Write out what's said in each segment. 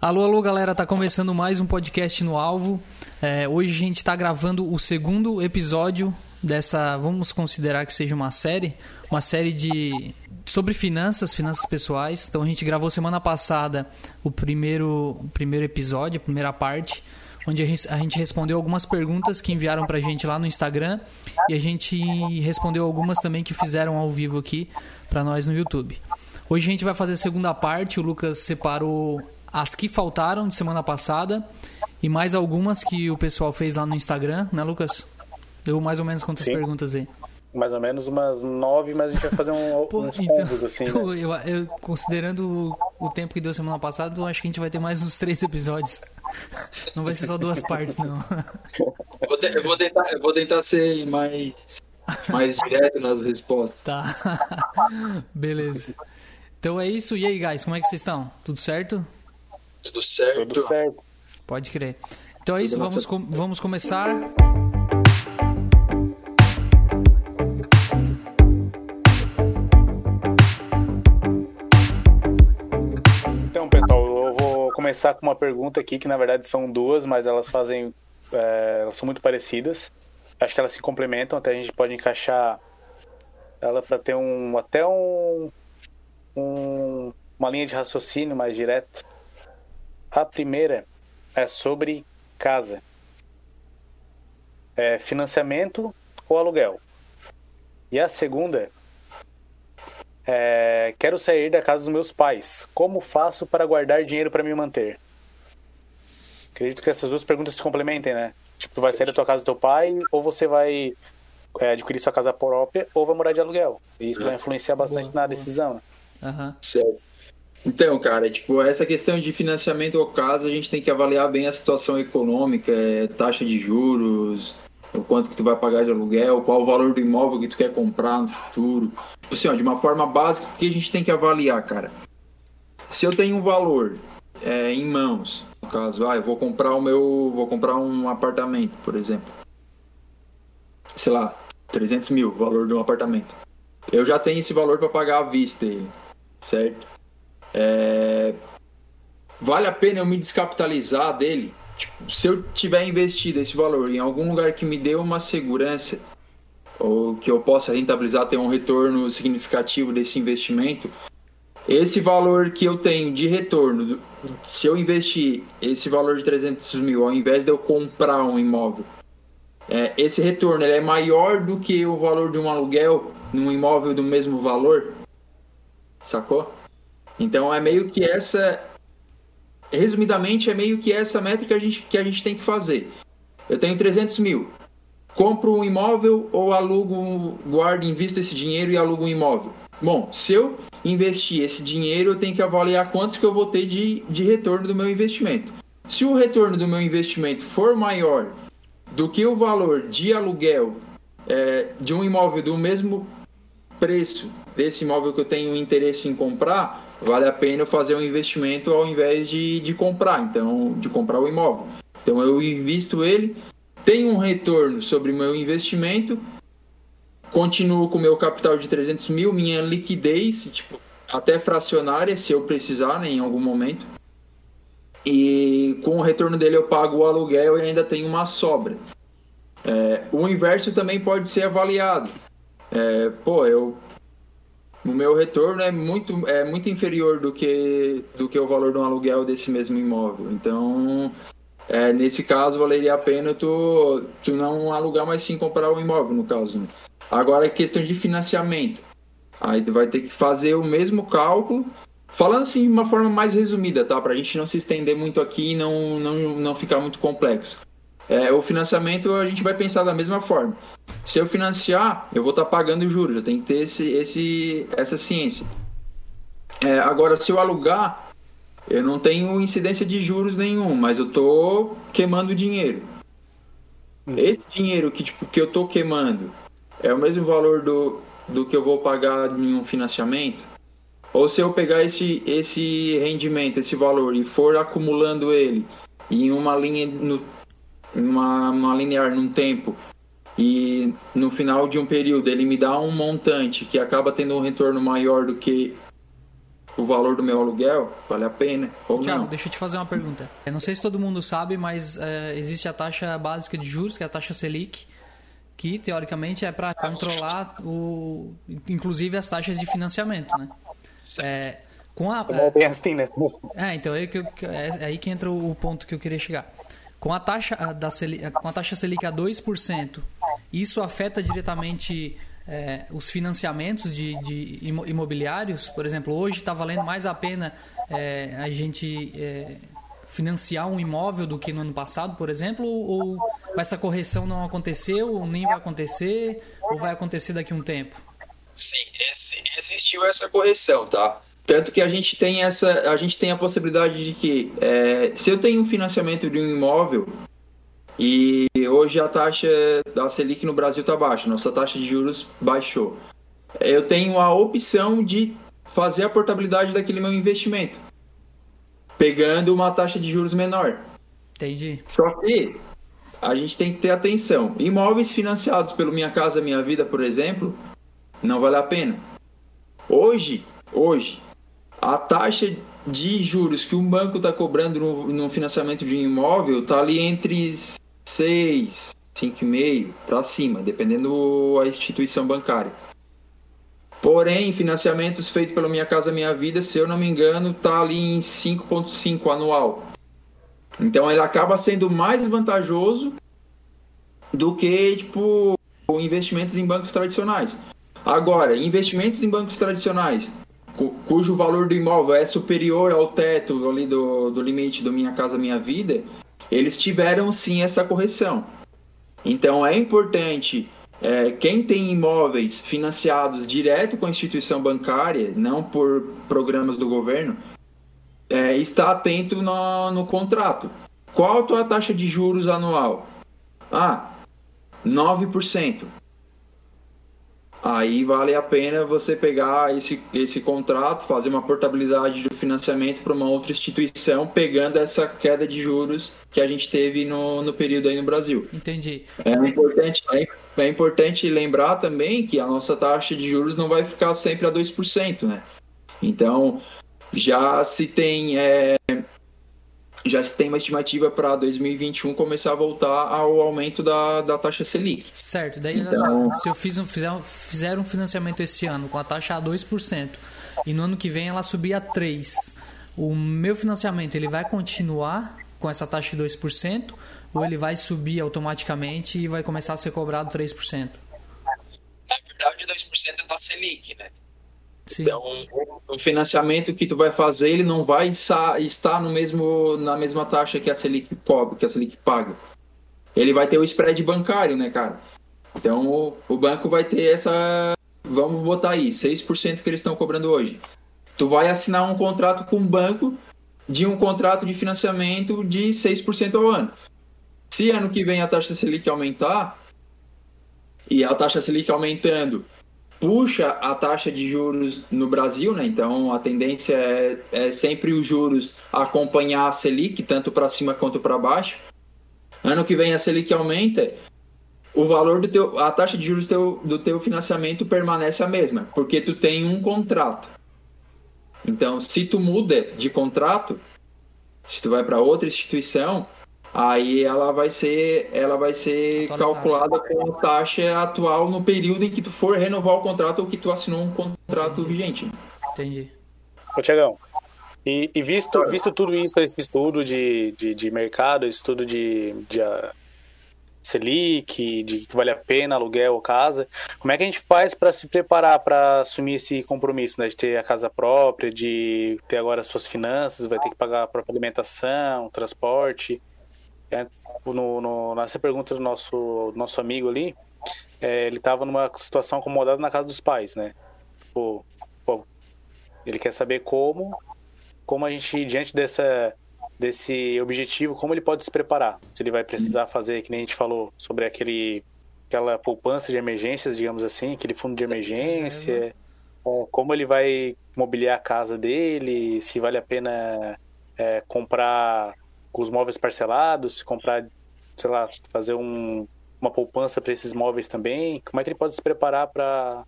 Alô, alô, galera, tá começando mais um podcast no Alvo. É, hoje a gente está gravando o segundo episódio dessa, vamos considerar que seja uma série, uma série de sobre finanças, finanças pessoais. Então a gente gravou semana passada o primeiro, o primeiro episódio, a primeira parte, onde a gente respondeu algumas perguntas que enviaram pra gente lá no Instagram e a gente respondeu algumas também que fizeram ao vivo aqui para nós no YouTube. Hoje a gente vai fazer a segunda parte, o Lucas separou as que faltaram de semana passada e mais algumas que o pessoal fez lá no Instagram, né, Lucas? Deu mais ou menos quantas Sim. perguntas aí? Mais ou menos umas nove, mas a gente vai fazer um, Pô, uns então, combos assim. Então, né? eu, eu, considerando o, o, tempo que deu semana passada, eu acho que a gente vai ter mais uns três episódios. Não vai ser só duas partes, não. Eu vou, eu vou, tentar, eu vou tentar ser mais, mais direto nas respostas. Tá. Beleza. Então é isso. E aí, guys, como é que vocês estão? Tudo certo? Tudo certo. Tudo certo. Pode crer. Então é isso, vamos, com, vamos começar. Então, pessoal, eu vou começar com uma pergunta aqui, que na verdade são duas, mas elas fazem. É, elas são muito parecidas. Acho que elas se complementam, até a gente pode encaixar ela para ter um até um, um, uma linha de raciocínio mais direta. A primeira é sobre casa. É financiamento ou aluguel. E a segunda é quero sair da casa dos meus pais. Como faço para guardar dinheiro para me manter? Acredito que essas duas perguntas se complementem, né? Tipo, tu vai sair da tua casa do teu pai ou você vai é, adquirir sua casa própria ou vai morar de aluguel. E isso vai influenciar bastante boa, na decisão. Né? Uhum. Certo. Então, cara, tipo, essa questão de financiamento ou casa, a gente tem que avaliar bem a situação econômica, é, taxa de juros, o quanto que tu vai pagar de aluguel, qual o valor do imóvel que tu quer comprar no futuro. Tipo assim, ó, de uma forma básica, o que a gente tem que avaliar, cara? Se eu tenho um valor é, em mãos, no caso, ah, eu vou comprar o meu, vou comprar um apartamento, por exemplo, sei lá, 300 mil, o valor de um apartamento. Eu já tenho esse valor para pagar à vista, certo? É... Vale a pena eu me descapitalizar dele? Tipo, se eu tiver investido esse valor em algum lugar que me dê uma segurança ou que eu possa rentabilizar, ter um retorno significativo desse investimento, esse valor que eu tenho de retorno, se eu investir esse valor de 300 mil, ao invés de eu comprar um imóvel, é, esse retorno é maior do que o valor de um aluguel num imóvel do mesmo valor, sacou? Então é meio que essa, resumidamente, é meio que essa métrica a gente, que a gente tem que fazer. Eu tenho 300 mil, compro um imóvel ou alugo, guardo, invisto esse dinheiro e alugo um imóvel. Bom, se eu investir esse dinheiro, eu tenho que avaliar quantos que eu vou ter de, de retorno do meu investimento. Se o retorno do meu investimento for maior do que o valor de aluguel é, de um imóvel do mesmo preço desse imóvel que eu tenho interesse em comprar, vale a pena fazer um investimento ao invés de, de comprar, então de comprar o imóvel. Então eu invisto ele, tenho um retorno sobre o meu investimento, continuo com o meu capital de 300 mil, minha liquidez, tipo, até fracionária, se eu precisar né, em algum momento. E com o retorno dele eu pago o aluguel e ainda tenho uma sobra. É, o inverso também pode ser avaliado. É, pô, eu o meu retorno é muito, é muito inferior do que, do que o valor de um aluguel desse mesmo imóvel. Então, é, nesse caso, valeria a pena tu, tu não alugar, mas sim comprar o imóvel, no caso. Né? Agora, é questão de financiamento. Aí tu vai ter que fazer o mesmo cálculo, falando assim de uma forma mais resumida, tá? Para a gente não se estender muito aqui e não, não, não ficar muito complexo. É, o financiamento a gente vai pensar da mesma forma. Se eu financiar, eu vou estar tá pagando juros, eu tenho que ter esse, esse, essa ciência. É, agora, se eu alugar, eu não tenho incidência de juros nenhum, mas eu estou queimando dinheiro. Hum. Esse dinheiro que, tipo, que eu estou queimando é o mesmo valor do, do que eu vou pagar em um financiamento? Ou se eu pegar esse, esse rendimento, esse valor e for acumulando ele em uma linha no uma, uma linear num tempo e no final de um período ele me dá um montante que acaba tendo um retorno maior do que o valor do meu aluguel, vale a pena. Ou Tiago, não. deixa eu te fazer uma pergunta. Eu não sei se todo mundo sabe, mas é, existe a taxa básica de juros, que é a taxa Selic, que teoricamente é para controlar o, inclusive as taxas de financiamento, né? É, com a, É bem assim, né? é, então é, que eu- é, é aí que entra o ponto que eu queria chegar. Com a taxa da Selic, com a taxa Selic a 2%, isso afeta diretamente é, os financiamentos de, de imo- imobiliários? Por exemplo, hoje está valendo mais a pena é, a gente é, financiar um imóvel do que no ano passado, por exemplo? Ou, ou essa correção não aconteceu, ou nem vai acontecer, ou vai acontecer daqui a um tempo? Sim, esse- existiu essa correção, tá? Tanto que a gente tem essa, a gente tem a possibilidade de que é, se eu tenho um financiamento de um imóvel e hoje a taxa da Selic no Brasil está baixa, nossa taxa de juros baixou, eu tenho a opção de fazer a portabilidade daquele meu investimento, pegando uma taxa de juros menor. Entendi. Só que a gente tem que ter atenção. Imóveis financiados pelo Minha Casa Minha Vida, por exemplo, não vale a pena. Hoje, hoje, a taxa de juros que um banco está cobrando no, no financiamento de um imóvel está ali entre 6, 5,5 para cima, dependendo da instituição bancária. Porém, financiamentos feitos pelo Minha Casa Minha Vida, se eu não me engano, está ali em 5,5 anual. Então ele acaba sendo mais vantajoso do que tipo investimentos em bancos tradicionais. Agora, investimentos em bancos tradicionais, cujo valor do imóvel é superior ao teto ali do, do limite do Minha Casa Minha Vida, eles tiveram sim essa correção. Então é importante é, quem tem imóveis financiados direto com a instituição bancária, não por programas do governo, é, estar atento no, no contrato. Qual a tua taxa de juros anual? Ah, 9%. Aí vale a pena você pegar esse, esse contrato, fazer uma portabilidade do financiamento para uma outra instituição, pegando essa queda de juros que a gente teve no, no período aí no Brasil. Entendi. É importante, é, é importante lembrar também que a nossa taxa de juros não vai ficar sempre a 2%, né? Então, já se tem é, já se tem uma estimativa para 2021 começar a voltar ao aumento da, da taxa Selic. Certo, daí Então- se eu fiz um, fizer, um- fizer um financiamento esse ano com a taxa a 2% e no ano que vem ela subir a 3%, o meu financiamento ele vai continuar com essa taxa de 2% ou ele vai subir automaticamente e vai começar a ser cobrado 3%? Na verdade, 2% é da Selic, né? Sim, Então, o financiamento que tu vai fazer, ele não vai estar no mesmo, na mesma taxa que a Selic cobre, que a Selic paga. Ele vai ter o spread bancário, né, cara? Então, o, o banco vai ter essa, vamos botar aí, 6% que eles estão cobrando hoje. Tu vai assinar um contrato com o banco de um contrato de financiamento de 6% ao ano. Se ano que vem a taxa Selic aumentar, e a taxa Selic aumentando puxa a taxa de juros no Brasil, né? Então a tendência é, é sempre os juros acompanhar a Selic, tanto para cima quanto para baixo. Ano que vem a Selic aumenta, o valor do teu, a taxa de juros do teu, do teu financiamento permanece a mesma, porque tu tem um contrato. Então, se tu muda de contrato, se tu vai para outra instituição, aí ela vai ser, ela vai ser calculada com a taxa atual no período em que tu for renovar o contrato ou que tu assinou um contrato Entendi. vigente. entendi. Ô, Tiagão, e, e visto, visto tudo isso, esse estudo de, de, de mercado, esse estudo de, de ah, Selic, de que vale a pena aluguel ou casa, como é que a gente faz para se preparar para assumir esse compromisso, né, de ter a casa própria, de ter agora as suas finanças, vai ter que pagar a própria alimentação, transporte? É, no, no, nessa pergunta do nosso, nosso amigo ali, é, ele estava numa situação acomodada na casa dos pais, né? Tipo, pô, ele quer saber como, como a gente, diante dessa, desse objetivo, como ele pode se preparar. Se ele vai precisar fazer, que nem a gente falou, sobre aquele, aquela poupança de emergências, digamos assim, aquele fundo de emergência, é, como ele vai mobiliar a casa dele, se vale a pena é, comprar com os móveis parcelados, se comprar, sei lá, fazer um, uma poupança para esses móveis também. Como é que ele pode se preparar para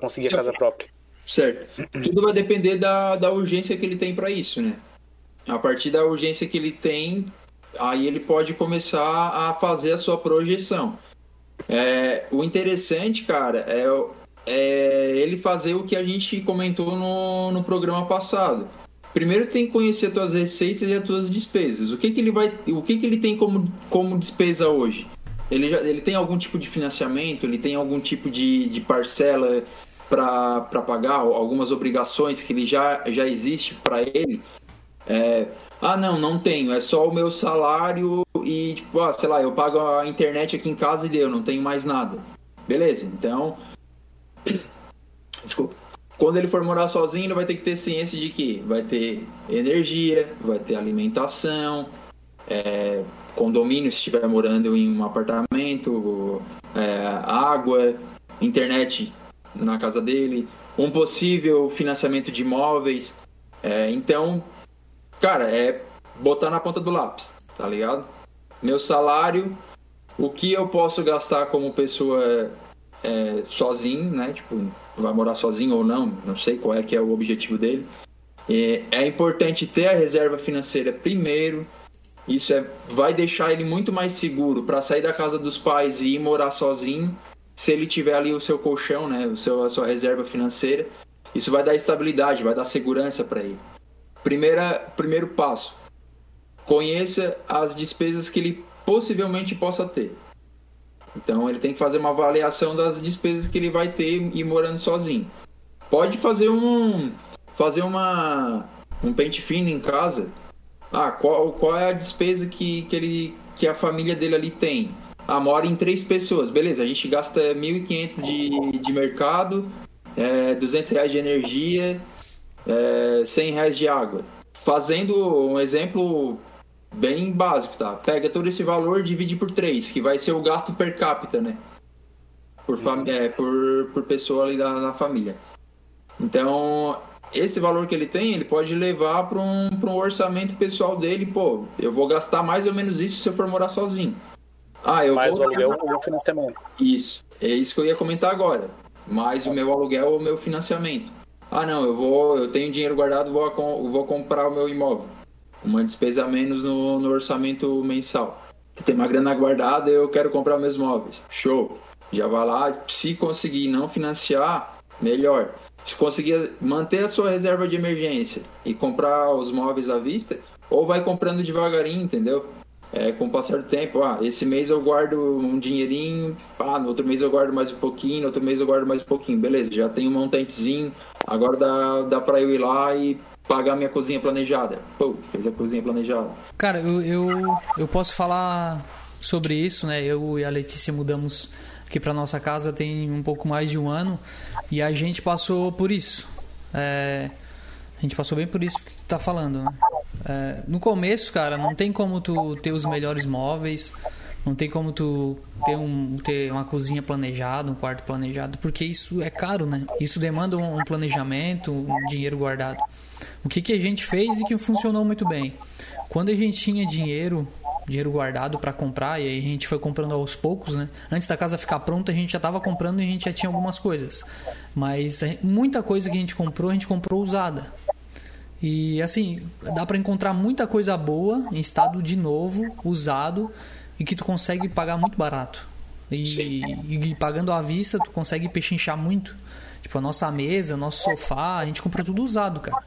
conseguir a casa própria? Certo. Tudo vai depender da, da urgência que ele tem para isso, né? A partir da urgência que ele tem, aí ele pode começar a fazer a sua projeção. É, o interessante, cara, é, é, ele fazer o que a gente comentou no, no programa passado. Primeiro tem que conhecer as tuas receitas e as tuas despesas. O que, que ele vai, o que, que ele tem como, como despesa hoje? Ele, já, ele tem algum tipo de financiamento? Ele tem algum tipo de, de parcela para pagar? Algumas obrigações que ele já, já existe para ele? É, ah, não, não tenho. É só o meu salário e, tipo, ah, sei lá, eu pago a internet aqui em casa e deu, não tenho mais nada. Beleza, então. Desculpa. Quando ele for morar sozinho, ele vai ter que ter ciência de que vai ter energia, vai ter alimentação, é, condomínio se estiver morando em um apartamento, é, água, internet na casa dele, um possível financiamento de imóveis. É, então, cara, é botar na ponta do lápis, tá ligado? Meu salário, o que eu posso gastar como pessoa é, sozinho, né? Tipo, vai morar sozinho ou não, não sei qual é que é o objetivo dele. É, é importante ter a reserva financeira primeiro. Isso é, vai deixar ele muito mais seguro para sair da casa dos pais e ir morar sozinho. Se ele tiver ali o seu colchão, né, o seu, a sua reserva financeira, isso vai dar estabilidade, vai dar segurança para ele. Primeira, primeiro passo: conheça as despesas que ele possivelmente possa ter. Então ele tem que fazer uma avaliação das despesas que ele vai ter e morando sozinho. Pode fazer um fazer uma um pente fino em casa. Ah, qual, qual é a despesa que, que ele que a família dele ali tem? Ah, mora em três pessoas. Beleza, a gente gasta 1.500 de, de mercado, é, 200 reais de energia é, 100 reais de água. Fazendo um exemplo bem básico, tá? Pega todo esse valor, divide por 3, que vai ser o gasto per capita, né? Por, é, por, por pessoa ali da, na família. Então, esse valor que ele tem, ele pode levar para um, um orçamento pessoal dele. Pô, eu vou gastar mais ou menos isso se eu for morar sozinho. Ah, eu mais vou... o aluguel ou o financiamento. Isso, é isso que eu ia comentar agora. Mais o meu aluguel ou o meu financiamento. Ah, não, eu vou, eu tenho dinheiro guardado, vou, vou comprar o meu imóvel. Uma despesa a menos no, no orçamento mensal. Tem uma grana guardada, eu quero comprar meus móveis. Show. Já vai lá, se conseguir não financiar, melhor. Se conseguir manter a sua reserva de emergência e comprar os móveis à vista, ou vai comprando devagarinho, entendeu? é, com o passar do tempo, ah, esse mês eu guardo um dinheirinho, ah, no outro mês eu guardo mais um pouquinho, no outro mês eu guardo mais um pouquinho, beleza, já tenho um montantezinho, agora dá, dá pra eu ir lá e pagar minha cozinha planejada. Pô, fez a cozinha planejada. Cara, eu, eu, eu posso falar sobre isso, né? Eu e a Letícia mudamos aqui para nossa casa tem um pouco mais de um ano e a gente passou por isso. É, a gente passou bem por isso que tá falando, né? É, no começo, cara, não tem como tu ter os melhores móveis, não tem como tu ter, um, ter uma cozinha planejada, um quarto planejado, porque isso é caro, né? Isso demanda um planejamento, um dinheiro guardado. O que, que a gente fez e que funcionou muito bem? Quando a gente tinha dinheiro, dinheiro guardado para comprar, e aí a gente foi comprando aos poucos, né? Antes da casa ficar pronta, a gente já estava comprando e a gente já tinha algumas coisas. Mas muita coisa que a gente comprou, a gente comprou usada. E assim, dá para encontrar muita coisa boa em estado de novo, usado e que tu consegue pagar muito barato. E, e, pagando à vista, tu consegue pechinchar muito. Tipo, a nossa mesa, nosso sofá, a gente compra tudo usado, cara.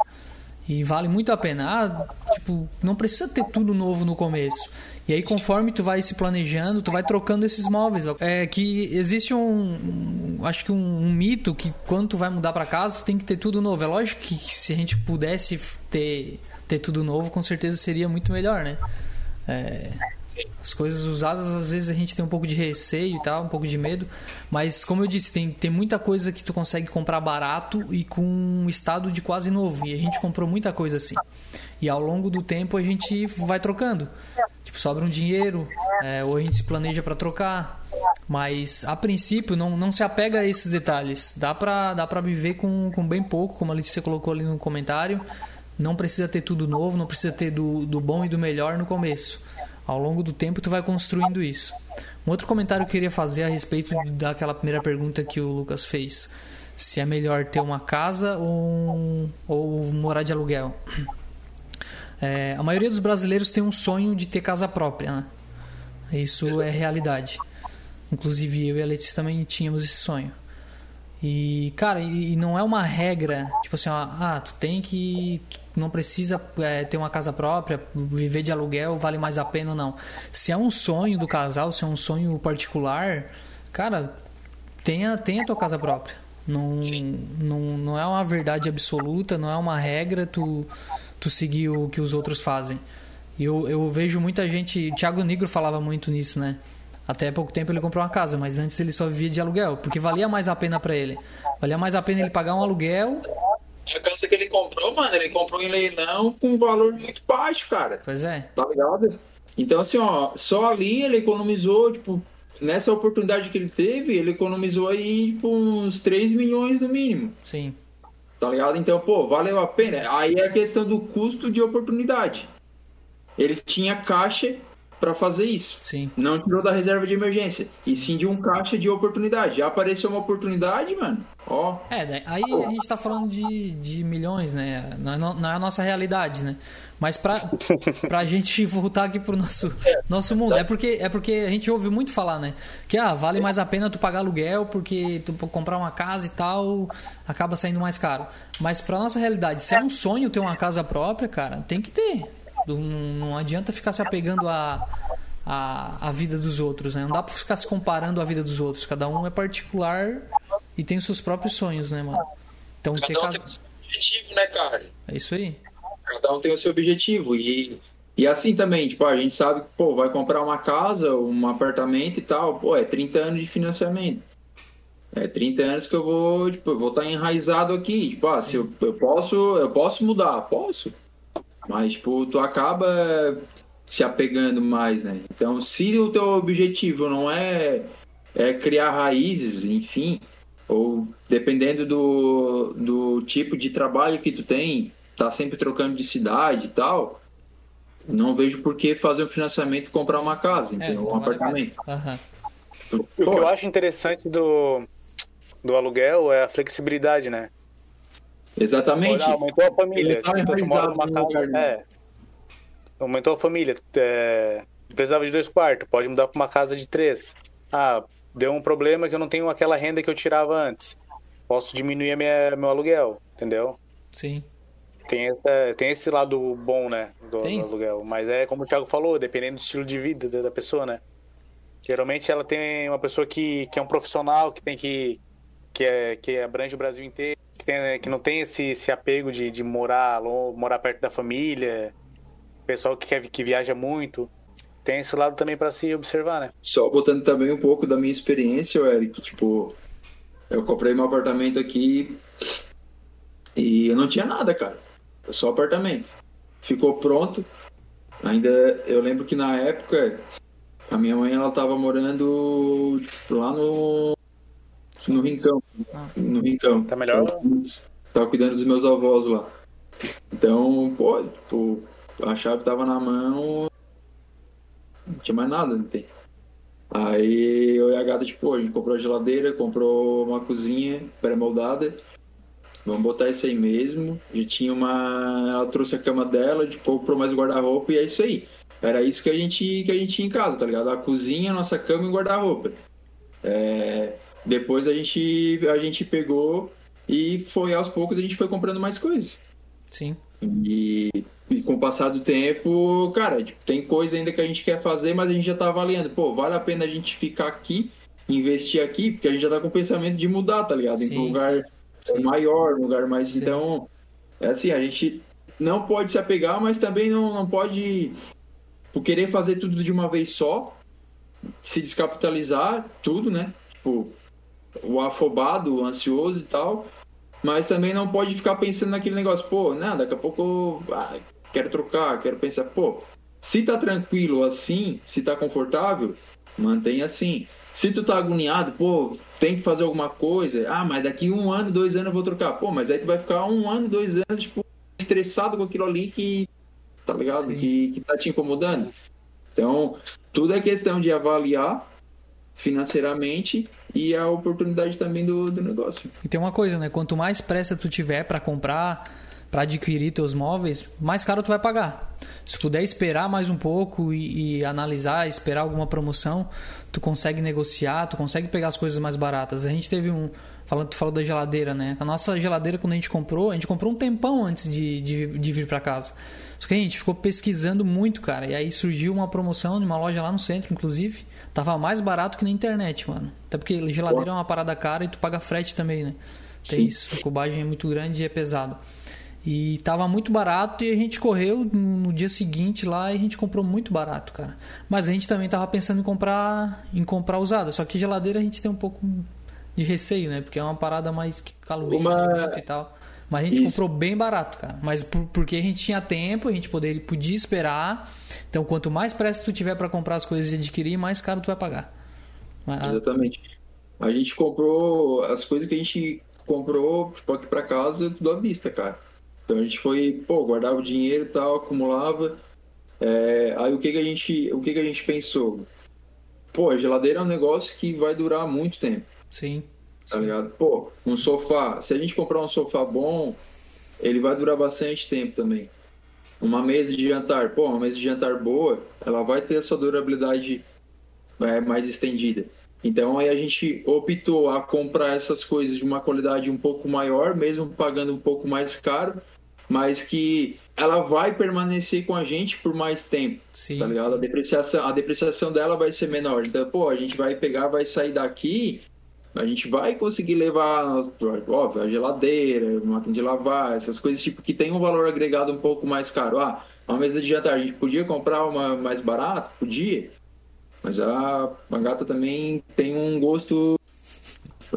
E vale muito a pena. Ah, tipo, não precisa ter tudo novo no começo. E aí, conforme tu vai se planejando, tu vai trocando esses móveis. É que existe um, acho que um, um, mito que quando tu vai mudar para casa, tu tem que ter tudo novo. É lógico que se a gente pudesse ter, ter tudo novo, com certeza seria muito melhor, né? É, as coisas usadas, às vezes a gente tem um pouco de receio e tal, um pouco de medo. Mas, como eu disse, tem, tem muita coisa que tu consegue comprar barato e com um estado de quase novo. E a gente comprou muita coisa assim. E ao longo do tempo a gente vai trocando. Tipo, sobra um dinheiro, é, ou a gente se planeja para trocar. Mas a princípio não, não se apega a esses detalhes. Dá pra, dá pra viver com, com bem pouco, como a Letícia colocou ali no comentário. Não precisa ter tudo novo, não precisa ter do, do bom e do melhor no começo. Ao longo do tempo tu vai construindo isso. Um outro comentário que eu queria fazer a respeito daquela primeira pergunta que o Lucas fez. se é melhor ter uma casa ou, ou morar de aluguel. É, a maioria dos brasileiros tem um sonho de ter casa própria, né? Isso é realidade. Inclusive eu e a Letícia também tínhamos esse sonho. E, cara, e não é uma regra, tipo assim, ó, ah, tu tem que. Não precisa é, ter uma casa própria, viver de aluguel vale mais a pena ou não. Se é um sonho do casal, se é um sonho particular, cara, tenha, tenha tua casa própria. Não, não, não é uma verdade absoluta, não é uma regra tu, tu seguir o que os outros fazem. E eu, eu vejo muita gente. Thiago Negro falava muito nisso, né? Até pouco tempo ele comprou uma casa, mas antes ele só vivia de aluguel, porque valia mais a pena para ele. Valia mais a pena ele pagar um aluguel. A casa que ele comprou, mano, ele comprou em leilão com um valor muito baixo, cara. Pois é. Tá ligado? Então, assim, ó, só ali ele economizou, tipo, nessa oportunidade que ele teve, ele economizou aí, tipo, uns 3 milhões no mínimo. Sim. Tá ligado? Então, pô, valeu a pena. Aí é a questão do custo de oportunidade. Ele tinha caixa para fazer isso. Sim. Não tirou da reserva de emergência, e sim de um caixa de oportunidade. Já apareceu uma oportunidade, mano. Ó. É, aí a gente tá falando de, de milhões, né? Não é, não é a nossa realidade, né? Mas pra, pra gente voltar aqui pro nosso, nosso mundo. É porque, é porque a gente ouve muito falar, né? Que ah, vale mais a pena tu pagar aluguel porque tu comprar uma casa e tal acaba saindo mais caro. Mas pra nossa realidade, se é um sonho ter uma casa própria, cara, tem que ter. Não, adianta ficar se apegando a, a, a vida dos outros, né? Não dá pra ficar se comparando a vida dos outros. Cada um é particular e tem os seus próprios sonhos, né, mano? Então Cada ter um casa. tem o seu objetivo, né, cara? É isso aí. Cada um tem o seu objetivo. E, e assim também, tipo, a gente sabe que, pô, vai comprar uma casa, um apartamento e tal, pô, é 30 anos de financiamento. É 30 anos que eu vou, tipo, eu vou estar enraizado aqui. Tipo, ah, se eu, eu posso, eu posso mudar, posso. Mas, tipo, tu acaba se apegando mais, né? Então, se o teu objetivo não é, é criar raízes, enfim, ou dependendo do, do tipo de trabalho que tu tem, tá sempre trocando de cidade e tal, não vejo por que fazer um financiamento e comprar uma casa, entendeu? um não vale a apartamento. Aham. O que eu acho interessante do, do aluguel é a flexibilidade, né? Exatamente. Olha, aumentou a família. Ele tá numa no casa, lugar, né? é. Aumentou a família. É, precisava de dois quartos, pode mudar para uma casa de três. Ah, deu um problema que eu não tenho aquela renda que eu tirava antes. Posso diminuir a minha, meu aluguel, entendeu? Sim. Tem esse, tem esse lado bom, né, do, do aluguel. Mas é como o Thiago falou, dependendo do estilo de vida da, pessoa, né? Geralmente ela tem uma pessoa que, que é um profissional, que tem que. que, é, que abrange o Brasil inteiro, tem, que não tem esse, esse apego de, de morar, morar perto da família, pessoal que, quer, que viaja muito. Tem esse lado também para se observar, né? Só botando também um pouco da minha experiência, Eric, tipo, eu comprei meu apartamento aqui e eu não tinha nada, cara. Só apartamento. Ficou pronto. Ainda eu lembro que na época a minha mãe ela tava morando lá no no Rincão, no Rincão. Tá melhor? Tava cuidando dos meus avós lá. Então, pô, tipo, a chave tava na mão, não tinha mais nada, não tem. Aí eu e a gata, tipo, a gente comprou a geladeira, comprou uma cozinha pré-moldada. Vamos botar isso aí mesmo. Já tinha uma. Ela trouxe a cama dela, gente comprou mais o guarda-roupa e é isso aí. Era isso que a gente que a gente tinha em casa, tá ligado? A cozinha, a nossa cama e o guarda-roupa. É, Depois a gente, a gente pegou e foi aos poucos a gente foi comprando mais coisas. Sim. E, e com o passar do tempo, cara, tipo, tem coisa ainda que a gente quer fazer, mas a gente já tá avaliando. Pô, vale a pena a gente ficar aqui, investir aqui, porque a gente já tá com o pensamento de mudar, tá ligado? Em Sim, um lugar sim. maior, um lugar mais. Sim. Então, é assim, a gente não pode se apegar, mas também não, não pode querer fazer tudo de uma vez só, se descapitalizar, tudo, né? Tipo, o afobado, o ansioso e tal. Mas também não pode ficar pensando naquele negócio, pô, não, daqui a pouco ah, quero trocar, quero pensar, pô, se tá tranquilo assim, se tá confortável, mantém assim. Se tu tá agoniado, pô, tem que fazer alguma coisa, ah, mas daqui um ano, dois anos eu vou trocar. Pô, mas aí tu vai ficar um ano, dois anos, tipo, estressado com aquilo ali que, tá ligado? Sim. Que, que tá te incomodando. Então, tudo é questão de avaliar financeiramente e a oportunidade também do, do negócio. E tem uma coisa, né? Quanto mais pressa tu tiver para comprar, para adquirir teus móveis, mais caro tu vai pagar. Se puder esperar mais um pouco e, e, analisar, esperar alguma promoção, tu consegue negociar, tu consegue pegar as coisas mais baratas. A gente teve um. Falando, tu falou da geladeira, né? A nossa geladeira, quando a gente comprou, a gente comprou um tempão antes de, de, de vir para casa. Só que a gente ficou pesquisando muito, cara. E aí surgiu uma promoção de uma loja lá no centro, inclusive. Tava mais barato que na internet, mano. Até porque geladeira é uma parada cara e tu paga frete também, né? Tem Sim. isso. A cobagem é muito grande e é pesado. E tava muito barato e a gente correu no dia seguinte lá e a gente comprou muito barato, cara. Mas a gente também tava pensando em comprar em comprar usada. Só que geladeira a gente tem um pouco de receio, né? Porque é uma parada mais calorenta uma... e tal. Mas a gente Isso. comprou bem barato, cara. Mas por, porque a gente tinha tempo, a gente poderia, podia esperar. Então, quanto mais pressa tu tiver para comprar as coisas e adquirir, mais caro tu vai pagar. Mas... Exatamente. A gente comprou as coisas que a gente comprou tipo, aqui para casa tudo à vista, cara. Então a gente foi, pô, guardava o dinheiro e tal, acumulava. É, aí o que que a gente, o que que a gente pensou? Pô, a geladeira é um negócio que vai durar muito tempo. Sim. Tá ligado? Pô, um sofá, se a gente comprar um sofá bom, ele vai durar bastante tempo também. Uma mesa de jantar, pô, uma mesa de jantar boa, ela vai ter a sua durabilidade é, mais estendida. Então aí a gente optou a comprar essas coisas de uma qualidade um pouco maior, mesmo pagando um pouco mais caro, mas que ela vai permanecer com a gente por mais tempo, sim, tá ligado? Sim. A depreciação, a depreciação dela vai ser menor. Então, pô, a gente vai pegar, vai sair daqui a gente vai conseguir levar, óbvio, a geladeira, máquina de lavar, essas coisas tipo que tem um valor agregado um pouco mais caro. Ah, uma mesa de jantar, a gente podia comprar uma mais barata? Podia. Mas a, a gata também tem um gosto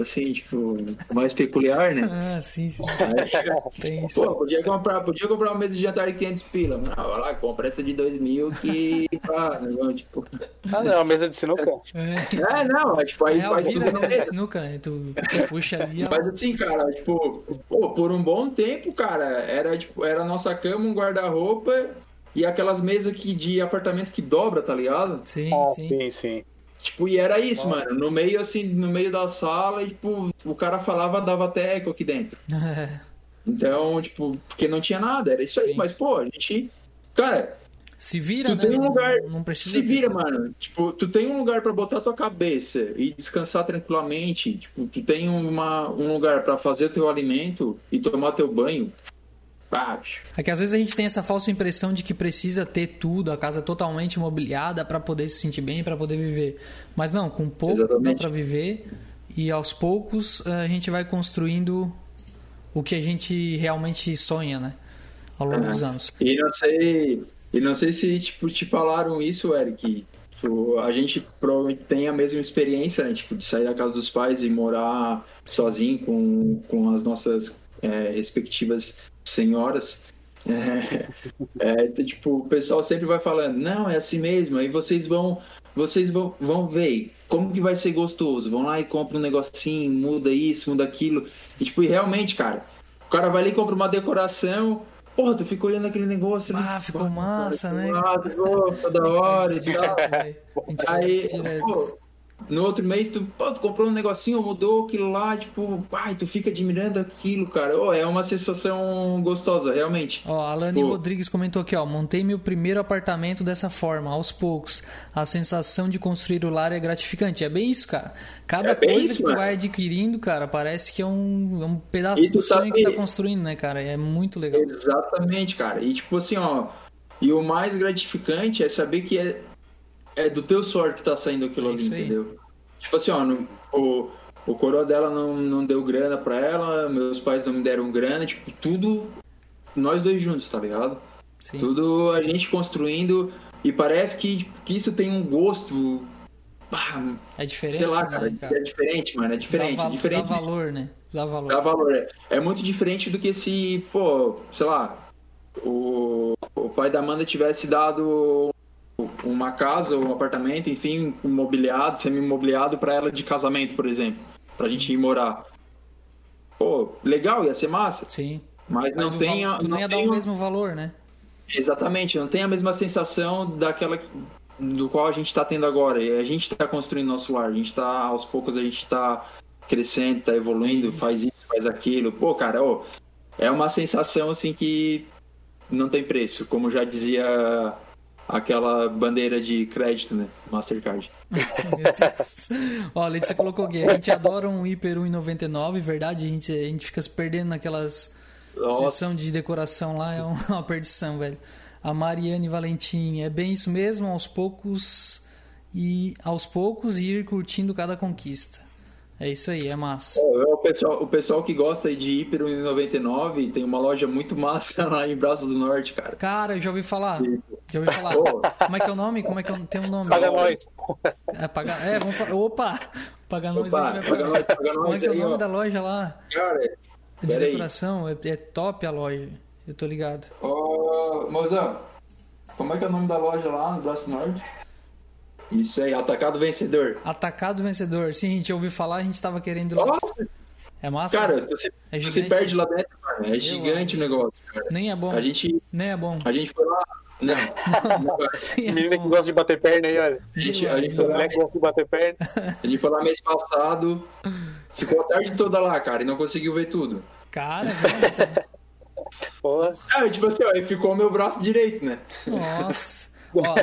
assim, tipo, mais peculiar, né? Ah, sim, sim. Aí, Tem isso. Pô, podia comprar, podia comprar uma mesa de jantar de 500 pila. Mas, ah, vai lá, compra essa de 2 mil que. Ah, não, tipo... ah, não, mesa de sinuca. É, é não, é, tipo, aí é, faz vira, tudo. Né, de sinuca, né? Tu, tu puxa ali. Mas assim, cara, tipo, pô, por um bom tempo, cara, era, tipo, era a nossa cama, um guarda-roupa e aquelas mesas que, de apartamento que dobra, tá ligado? Sim, ah, sim. sim, sim. Tipo, e era isso, mano. No meio, assim, no meio da sala, e, tipo, o cara falava, dava até eco aqui dentro. Então, tipo, porque não tinha nada, era isso aí. Sim. Mas, pô, a gente. Cara. Se vira, tu né? Tem um lugar, não precisa. Se vira, mano. Tipo, tu tem um lugar para botar tua cabeça e descansar tranquilamente. Tipo, tu tem uma, um lugar para fazer teu alimento e tomar teu banho. É que às vezes a gente tem essa falsa impressão de que precisa ter tudo, a casa totalmente imobiliada para poder se sentir bem, para poder viver. Mas não, com pouco Exatamente. dá para viver e aos poucos eh, a gente vai construindo o que a gente realmente sonha, né? Ao longo dos anos. E não sei, e não sei se tipo te falaram isso, Eric. Tipo, a gente provavelmente tem a mesma experiência, né? Tipo, de sair da casa dos pais e morar sozinho com, com as nossas é, respectivas senhoras. É, é, tipo, o pessoal sempre vai falando, não, é assim mesmo, aí vocês vão, vocês vão, vão ver como que vai ser gostoso. Vão lá e compram um negocinho, muda isso, muda aquilo. E tipo, e realmente, cara, o cara vai ali e compra uma decoração. Porra, tu ficou olhando aquele negócio. Ah, ficou massa, cara, né? Ah, ficou toda hora e tal. Aí, pô, no outro mês, tu, pô, tu comprou um negocinho, mudou aquilo lá, tipo, ai, tu fica admirando aquilo, cara. Oh, é uma sensação gostosa, realmente. Ó, a Alane Rodrigues comentou aqui, ó, montei meu primeiro apartamento dessa forma, aos poucos. A sensação de construir o lar é gratificante. É bem isso, cara. Cada é coisa isso, que tu mano. vai adquirindo, cara, parece que é um, é um pedaço do sonho sabe... que tá construindo, né, cara? É muito legal. Exatamente, cara. E tipo assim, ó, e o mais gratificante é saber que é é do teu sorte que tá saindo aquilo é ali, entendeu? Tipo assim, ó, no, o, o coroa dela não, não deu grana pra ela, meus pais não me deram grana, tipo, tudo nós dois juntos, tá ligado? Sim. Tudo a gente construindo e parece que, que isso tem um gosto. é diferente. Sei lá, cara, né, cara, é diferente, mano. É diferente. Dá, diferente. dá valor, né? Dá valor. Dá valor. É, é muito diferente do que se, pô, sei lá, o, o pai da Amanda tivesse dado uma casa ou um apartamento, enfim, imobiliado, semi-imobiliado para ela de casamento, por exemplo, para a gente ir morar. Pô, legal, ia ser massa. Sim. Mas, mas não tem. Tu não, ia dar o mesmo valor, né? Exatamente, não tem a mesma sensação daquela do qual a gente está tendo agora. E a gente está construindo nosso lar, a gente está, aos poucos, a gente está crescendo, está evoluindo, isso. faz isso, faz aquilo. Pô, cara, ó, é uma sensação assim que não tem preço, como já dizia aquela bandeira de crédito, né? Mastercard. Ó, Letícia colocou aqui, a gente adora um Hyper 1,99, verdade? A gente, a gente fica se perdendo naquelas Nossa. sessão de decoração lá, é uma perdição, velho. A Mariane Valentim, é bem isso mesmo, aos poucos e aos poucos ir curtindo cada conquista. É isso aí, é massa. É, o, pessoal, o pessoal que gosta de Hiper 1,99 tem uma loja muito massa lá em Braços do Norte, cara. Cara, eu já ouvi falar. Já ouvi falar. Oh. Como é que é o nome? Como é que é... tem um nome? Paga nós. É, paga... é vamos falar. Opa! Paga nós. Opa, paga nós, paga nós. Como é que é o nome ó. da loja lá? Cara, é de decoração, é, é, top a loja. Eu tô ligado. Ô, oh, mozão, como é que é o nome da loja lá no Braço Norte? Isso aí, atacado vencedor. Atacado vencedor. Sim, a gente ouviu falar, a gente tava querendo. Nossa! É massa? Cara, você, é você perde lá dentro, cara. É Eu gigante o negócio, cara. Nem é bom. A gente, Nem é bom. A gente foi lá. Não. não Menina que gosta de bater perna aí, olha. A gente, a gente foi lá, que gosta de bater perna. A gente foi lá mês passado, ficou a tarde toda lá, cara, e não conseguiu ver tudo. Cara, Porra. É, tipo assim, ó, ficou o meu braço direito, né? Nossa. Ó,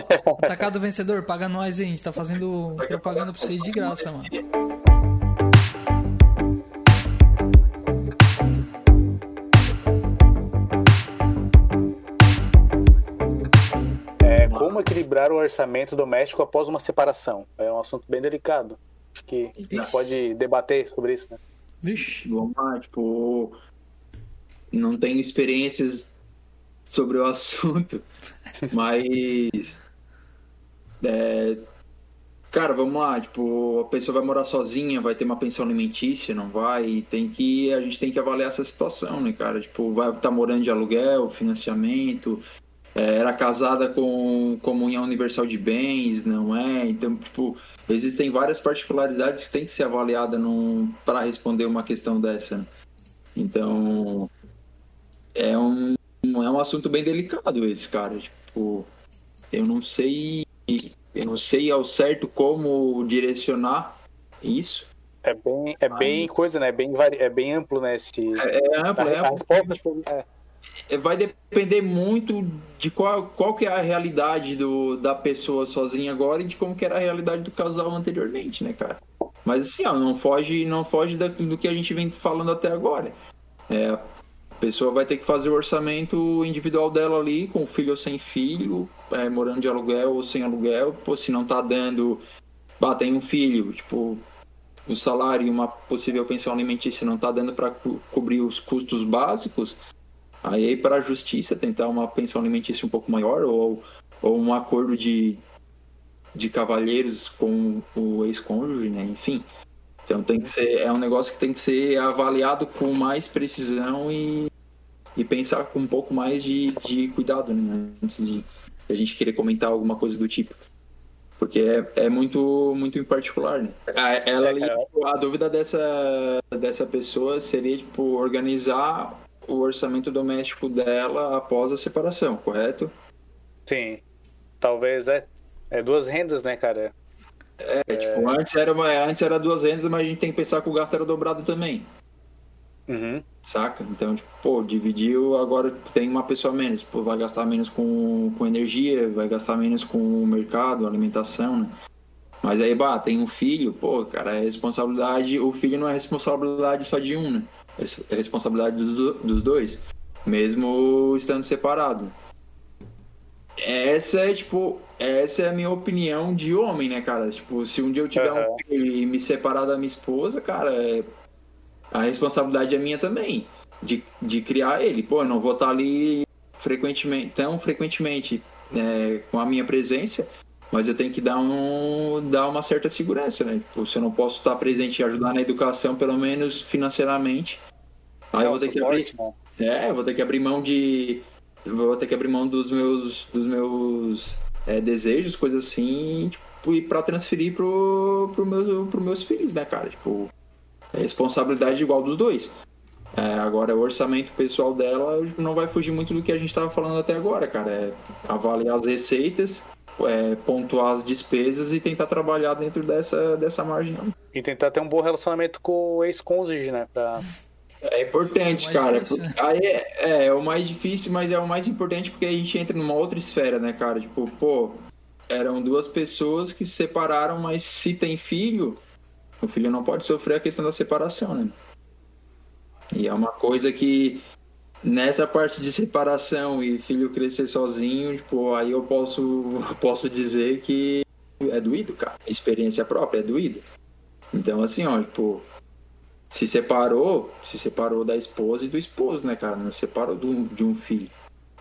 atacado vencedor, paga nós aí, a gente tá fazendo propaganda pra vocês de graça, mano. É, como equilibrar o orçamento doméstico após uma separação? É um assunto bem delicado. Acho que a gente pode debater sobre isso, né? Vixe. Vamos lá, tipo, não tenho experiências sobre o assunto, mas. É, cara, vamos lá, tipo, a pessoa vai morar sozinha, vai ter uma pensão alimentícia, não vai? Tem que. A gente tem que avaliar essa situação, né, cara? Tipo, vai estar tá morando de aluguel, financiamento. É, era casada com comunhão universal de bens, não é? Então, tipo, existem várias particularidades que tem que ser avaliada para responder uma questão dessa. Né? Então, é um, é um assunto bem delicado esse, cara. Tipo, eu não sei. Eu não sei ao certo como direcionar isso. É bem, é bem coisa, né? É bem, é bem amplo, né? Esse, é, é amplo, a, é amplo. A resposta é. é. Vai depender muito de qual, qual que é a realidade do, da pessoa sozinha agora e de como que era a realidade do casal anteriormente, né, cara? Mas assim, ó, não foge, não foge da, do que a gente vem falando até agora. É, pessoa vai ter que fazer o orçamento individual dela ali, com filho ou sem filho, é, morando de aluguel ou sem aluguel. Pô, se não tá dando. Bah, tem um filho, tipo, o salário e uma possível pensão alimentícia não tá dando para co cobrir os custos básicos, aí para a justiça tentar uma pensão alimentícia um pouco maior ou, ou um acordo de, de cavalheiros com o ex-cônjuge, né? Enfim. Então tem que ser, é um negócio que tem que ser avaliado com mais precisão e, e pensar com um pouco mais de, de cuidado, né? Antes de a gente querer comentar alguma coisa do tipo. Porque é, é muito, muito em particular, né? A, ela ali, tipo, a dúvida dessa, dessa pessoa seria, tipo, organizar o orçamento doméstico dela após a separação, correto? Sim. Talvez é, é duas rendas, né, cara? É, é, tipo, antes era, uma, antes era duas rendas, mas a gente tem que pensar que o gasto era dobrado também. Uhum. Saca? Então, tipo, pô, dividiu, agora tem uma pessoa menos. Pô, vai gastar menos com, com energia, vai gastar menos com o mercado, alimentação, né? Mas aí, bah, tem um filho, pô, cara, é responsabilidade. O filho não é responsabilidade só de um, né? É responsabilidade dos, dos dois, mesmo estando separado. Essa é, tipo, essa é a minha opinião de homem, né, cara? Tipo, se um dia eu tiver uhum. um filho e me separar da minha esposa, cara, é... a responsabilidade é minha também. De, de criar ele. Pô, eu não vou estar ali frequentemente, tão frequentemente é, com a minha presença, mas eu tenho que dar, um, dar uma certa segurança, né? Tipo, se eu não posso estar presente e ajudar na educação, pelo menos financeiramente, aí eu vou ter que abrir. Né? É, eu vou ter que abrir mão de. Vou ter que abrir mão dos meus. dos meus é, desejos, coisas assim, tipo, e para transferir pro, pro, meu, pro meus filhos, né, cara? Tipo, é responsabilidade igual dos dois. É, agora, o orçamento pessoal dela não vai fugir muito do que a gente estava falando até agora, cara. É avaliar as receitas, é, pontuar as despesas e tentar trabalhar dentro dessa, dessa margem. E tentar ter um bom relacionamento com o ex-cônjuge, né? Pra... É importante, é cara. Difícil, né? Aí é, é, é, o mais difícil, mas é o mais importante porque a gente entra numa outra esfera, né, cara? Tipo, pô, eram duas pessoas que se separaram, mas se tem filho, o filho não pode sofrer a questão da separação, né? E é uma coisa que nessa parte de separação e filho crescer sozinho, tipo, aí eu posso, posso dizer que é doído, cara. Experiência própria, é doído. Então, assim, ó, tipo, se separou, se separou da esposa e do esposo, né, cara? Não separou do, de um filho.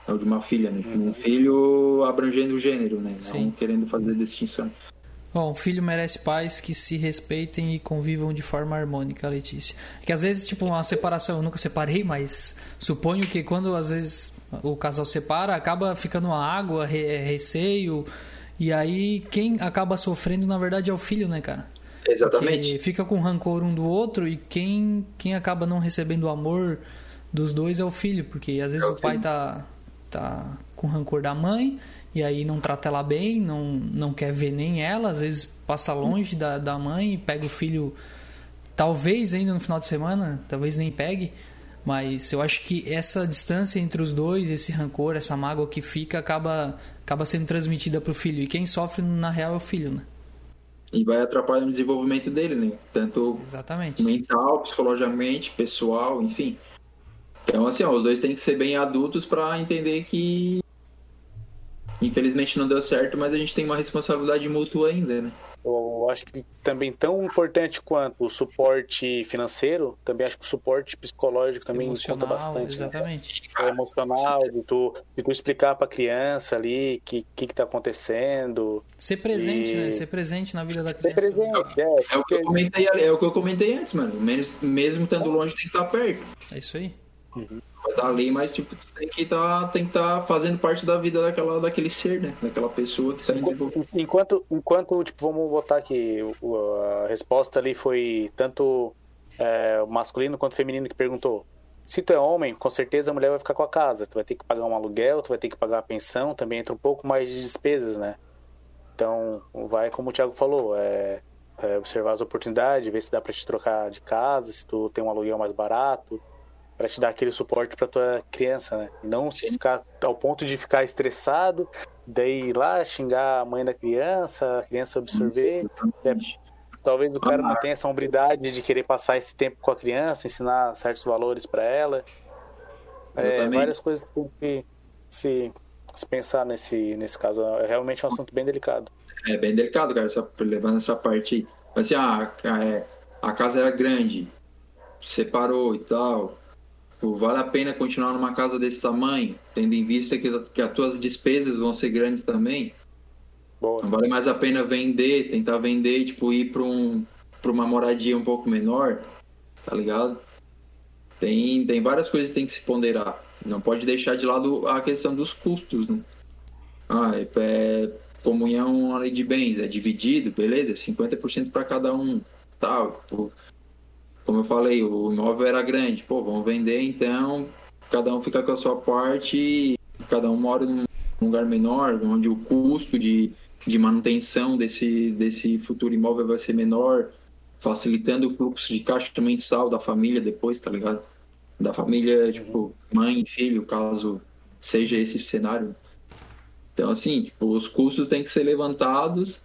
Ou de uma filha, né? Um filho abrangendo o gênero, né? Não Sim. querendo fazer distinção. Bom, filho merece pais que se respeitem e convivam de forma harmônica, Letícia. Que às vezes, tipo, uma separação, eu nunca separei, mas suponho que quando às vezes o casal separa, acaba ficando uma água, re receio, e aí quem acaba sofrendo, na verdade, é o filho, né, cara? Exatamente. Porque fica com rancor um do outro e quem, quem acaba não recebendo o amor dos dois é o filho, porque às vezes é o, o pai tá, tá com rancor da mãe e aí não trata ela bem, não, não quer ver nem ela, às vezes passa longe da, da mãe e pega o filho, talvez ainda no final de semana, talvez nem pegue, mas eu acho que essa distância entre os dois, esse rancor, essa mágoa que fica, acaba, acaba sendo transmitida para o filho. E quem sofre, na real, é o filho, né? E vai atrapalhar o desenvolvimento dele, né? Tanto Exatamente. mental, psicologicamente, pessoal, enfim. Então, assim, ó, os dois têm que ser bem adultos para entender que Infelizmente não deu certo, mas a gente tem uma responsabilidade mútua ainda, né? Eu acho que também tão importante quanto o suporte financeiro, também acho que o suporte psicológico também Emocional, conta bastante. Né? Exatamente. Né? O emocional, de tu, de tu explicar pra criança ali o que, que, que tá acontecendo. Ser presente, né? Ser presente na vida da criança. Ser presente, é. É, é, o, que eu comentei, é o que eu comentei antes, mano. Mesmo, mesmo estando longe, tem que estar perto. É isso aí. Uhum. Vai estar ali, mas tipo, tem que tá, que estar tá fazendo parte da vida daquela, daquele ser, né? Daquela pessoa que está enquanto, enquanto, enquanto, tipo, vamos botar aqui, a resposta ali foi tanto é, masculino quanto feminino que perguntou. Se tu é homem, com certeza a mulher vai ficar com a casa. Tu vai ter que pagar um aluguel, tu vai ter que pagar a pensão, também entra um pouco mais de despesas, né? Então, vai como o Thiago falou, é, é observar as oportunidades, ver se dá para te trocar de casa, se tu tem um aluguel mais barato para te dar aquele suporte para tua criança, né? Não se ficar ao ponto de ficar estressado, daí ir lá xingar a mãe da criança, a criança absorver. É, talvez o cara não tenha essa hombridade de querer passar esse tempo com a criança, ensinar certos valores para ela. É, várias coisas que tem que se, se, pensar nesse, nesse caso. É realmente um assunto bem delicado. É bem delicado, cara, só levando essa parte aí. Assim, ah, a casa era grande, separou e tal vale a pena continuar numa casa desse tamanho, tendo em vista que, que as tuas despesas vão ser grandes também? Boa. Não vale mais a pena vender, tentar vender, tipo, ir para um, uma moradia um pouco menor, tá ligado? Tem, tem várias coisas que tem que se ponderar. Não pode deixar de lado a questão dos custos, né? Ah, é, é comunhão de bens, é dividido, beleza? 50% para cada um, tal. Tipo, como eu falei, o imóvel era grande, pô, vamos vender então, cada um fica com a sua parte, cada um mora num lugar menor, onde o custo de, de manutenção desse, desse futuro imóvel vai ser menor, facilitando o fluxo de caixa mensal da família depois, tá ligado? Da família, tipo, mãe filho, caso seja esse cenário. Então, assim, tipo, os custos têm que ser levantados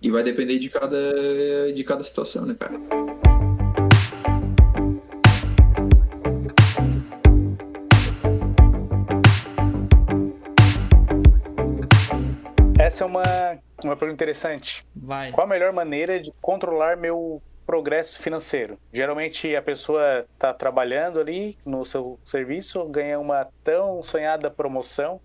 e vai depender de cada, de cada situação, né, cara? Essa é uma, uma pergunta interessante. Vai. Qual a melhor maneira de controlar meu progresso financeiro? Geralmente a pessoa está trabalhando ali no seu serviço, ganha uma tão sonhada promoção,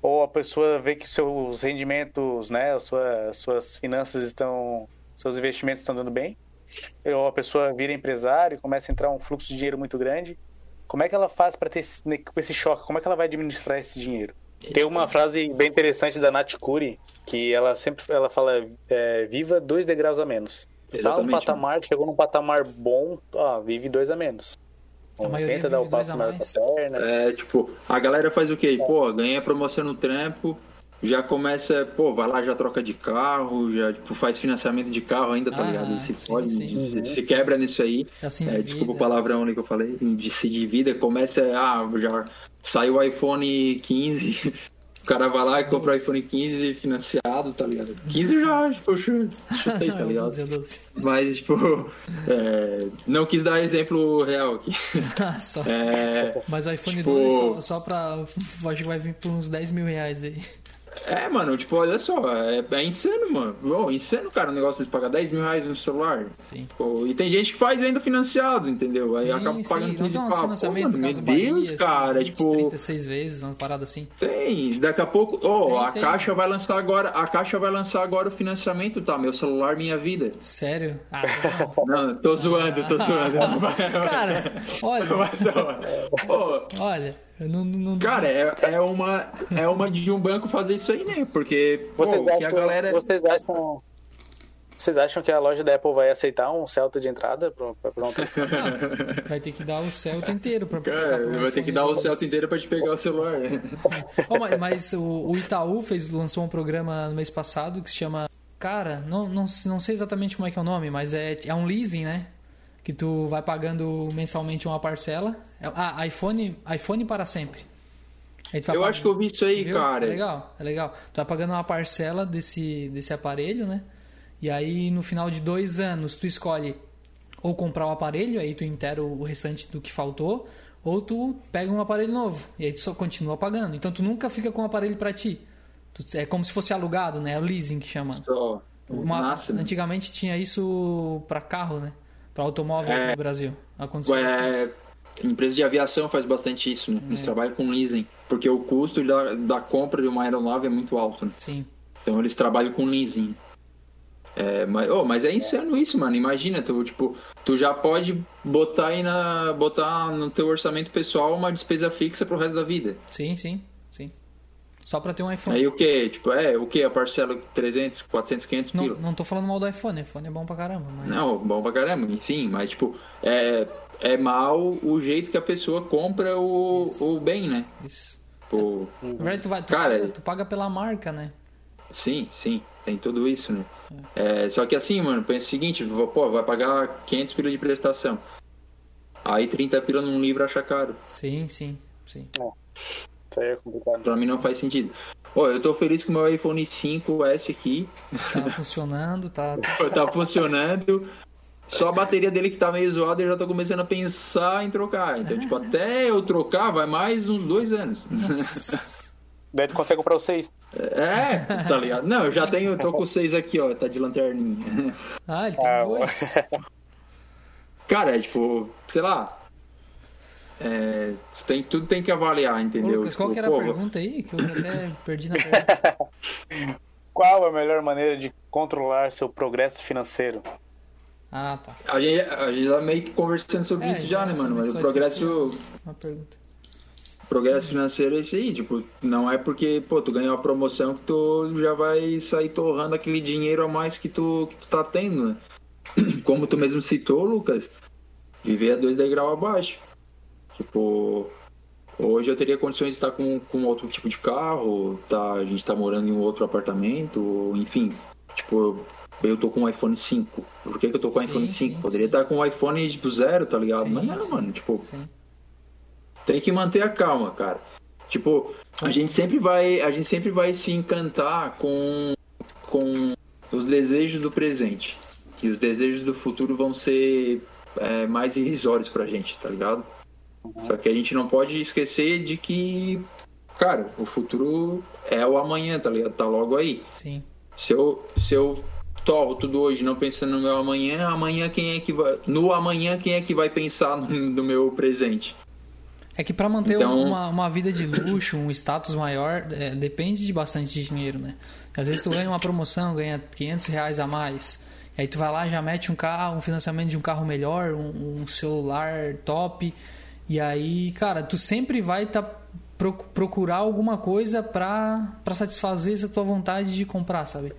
ou a pessoa vê que seus rendimentos, né, suas, suas finanças estão, seus investimentos estão dando bem, ou a pessoa vira empresário e começa a entrar um fluxo de dinheiro muito grande. Como é que ela faz para ter esse, esse choque? Como é que ela vai administrar esse dinheiro? Tem uma frase bem interessante da Nath Curi, que ela sempre ela fala, é, viva dois degraus a menos. Exatamente. Tá num patamar, chegou num patamar bom, ó, vive dois a menos. tenta dar o passo maior com a perna. É, tipo, a galera faz o quê? Pô, ganha promoção no trampo, já começa, pô, vai lá, já troca de carro, já tipo, faz financiamento de carro ainda, tá Ah, ligado? Se sim, pode, sim. se, se quebra nisso aí. Já se É, desculpa o palavrão ali que eu falei, de se divida, começa, ah, já saiu o iPhone 15, o cara vai lá e compra o iPhone 15 financiado, tá ligado? 15 já, tipo, chu- chutei, tá ligado? 12, 12. Mas, tipo, é, não quis dar exemplo real aqui. Só- É, Mas o iPhone tipo- 12 só, só pra. Acho que vai vir por uns 10 mil reais aí. É, mano, tipo, olha só, é, é insano, mano. Ô, insano, cara, o negócio de pagar 10 mil reais no celular. Sim. Pô, e tem gente que faz ainda financiado, entendeu? Aí Sim, acaba pagando Não 15 tem uns pau. Pô, mano, meu Casa Deus, Bahia, cara, assim, 20, tipo... 36 vezes, uma parada assim. Tem, daqui a pouco, ó, Tem, a tem. Caixa vai lançar agora, a Caixa vai lançar agora o financiamento, tá? Meu celular, minha vida. Sério? Ah, não. Não, tô zoando, tô zoando. Cara, olha, Mas, ó, ó, olha, não, não Cara, é, é uma é uma de um banco fazer isso aí, né? Porque pô, Vocês que acham, a galera vocês acham. Vocês acham que a loja da Apple vai aceitar um Celta de entrada pra, pra, pra um telefone? vai ter que dar o Celta inteiro pra Cara, vai ter que dar o 12. Celta inteiro pra te pegar o celular. né? Ó, mas, mas o, o Itaú fez, lançou um programa no mês passado que se chama. Cara, não, não, não sei exatamente como é que é o nome, mas é, é um leasing, né? Que tu vai pagando mensalmente uma parcela. É- Ah, iPhone, iPhone para sempre. Eu pag- acho que eu vi isso aí, Viu? cara. É legal, é legal. Tu vai pagando uma parcela desse, desse aparelho, né? E aí no final de dois anos tu escolhe ou comprar o aparelho, aí tu inteira o restante do que faltou, ou tu pega um aparelho novo e aí tu só continua pagando. Então tu nunca fica com o aparelho pra ti. Tu- é como se fosse alugado, né? É o leasing que chama. Uma- né? antigamente tinha isso pra carro, né? Pra automóvel É. no Brasil. Aconteceu. É, empresa de aviação faz bastante isso, né? É. Eles trabalham com leasing. Porque o custo da, da compra de uma aeronave é muito alto, né? Sim. Então eles trabalham com leasing. É, mas, oh, mas é insano isso, mano. Imagina, tu, tipo, tu já pode botar aí na. botar no teu orçamento pessoal uma despesa fixa pro resto da vida. Sim, sim. Só pra ter um iPhone. Aí o que? Tipo, é, o que? A parcela 300, 400, 500 Não, pila? não tô falando mal do iPhone, iPhone é bom pra caramba, mas... Não, bom pra caramba, enfim, mas tipo, é, é mal o jeito que a pessoa compra o, o bem, né? Isso. Tipo, Na verdade, tu, vai, tu, Cara, paga, tu paga pela marca, né? sim, sim, tem tudo isso, né? É, só que assim, mano, pensa o seguinte, pô, vai pagar 500 pila de prestação. Aí 30 pila num livro acha caro. Sim, sim, sim. Aí é complicado. Pra mim não faz sentido. Ó, eu tô feliz com o meu iPhone 5S aqui. Tá funcionando, tá... tá funcionando. Só a bateria dele que tá meio zoada, eu já tô começando a pensar em trocar. Então, tipo, até eu trocar vai mais uns dois anos. Daí tu consegue comprar o 6. É, tá ligado? Não, eu já tenho, eu tô com seis aqui, ó, tá de lanterninha. Ah, ele tem Ah, dois. Cara, é tipo, sei lá. É, tem, tudo tem que avaliar, Ô, entendeu? Lucas, qual Tipo, que era a pô, pergunta aí? Que eu até perdi na pergunta. Qual a melhor maneira de controlar seu progresso financeiro? Ah, tá. A gente, a gente tá meio que conversando sobre É, isso já, né, mano? Mas o progresso, Uma pergunta. progresso financeiro é isso aí, tipo, não é porque, pô, tu ganhou uma promoção que tu já vai sair torrando aquele dinheiro a mais que tu, que tu tá tendo, né? Como tu mesmo citou, Lucas, viver a dois degraus abaixo. Tipo, hoje eu teria condições de estar com, com outro tipo de carro, tá, a gente tá morando em um outro apartamento, enfim, tipo, eu tô com um iPhone 5. Por que, que eu tô com um Sim, iPhone 5? sim, Poderia estar com um iPhone tipo zero, tá ligado? Sim, Mas não, sim. mano, tipo, Sim. tem que manter a calma, cara. Tipo, a gente sempre vai, a gente sempre vai se encantar com com os desejos do presente. E os desejos do futuro vão ser é, mais irrisórios pra gente, tá ligado? Só que a gente não pode esquecer de que, cara, o futuro é o amanhã, tá ligado? Tá logo aí. Sim. Se eu, se eu torro tudo hoje não pensando no meu amanhã, amanhã quem é que vai. No amanhã quem é que vai pensar no, meu presente? É que pra manter Então- uma, uma vida de luxo, um status maior, é, depende de bastante dinheiro, né? Às vezes tu ganha uma promoção, ganha 500 reais a mais, e aí tu vai lá já mete um carro, um financiamento de um carro melhor, um, um celular top, e aí, cara, tu sempre vai tá pro- procurar alguma coisa pra, pra satisfazer essa tua vontade de comprar, sabe?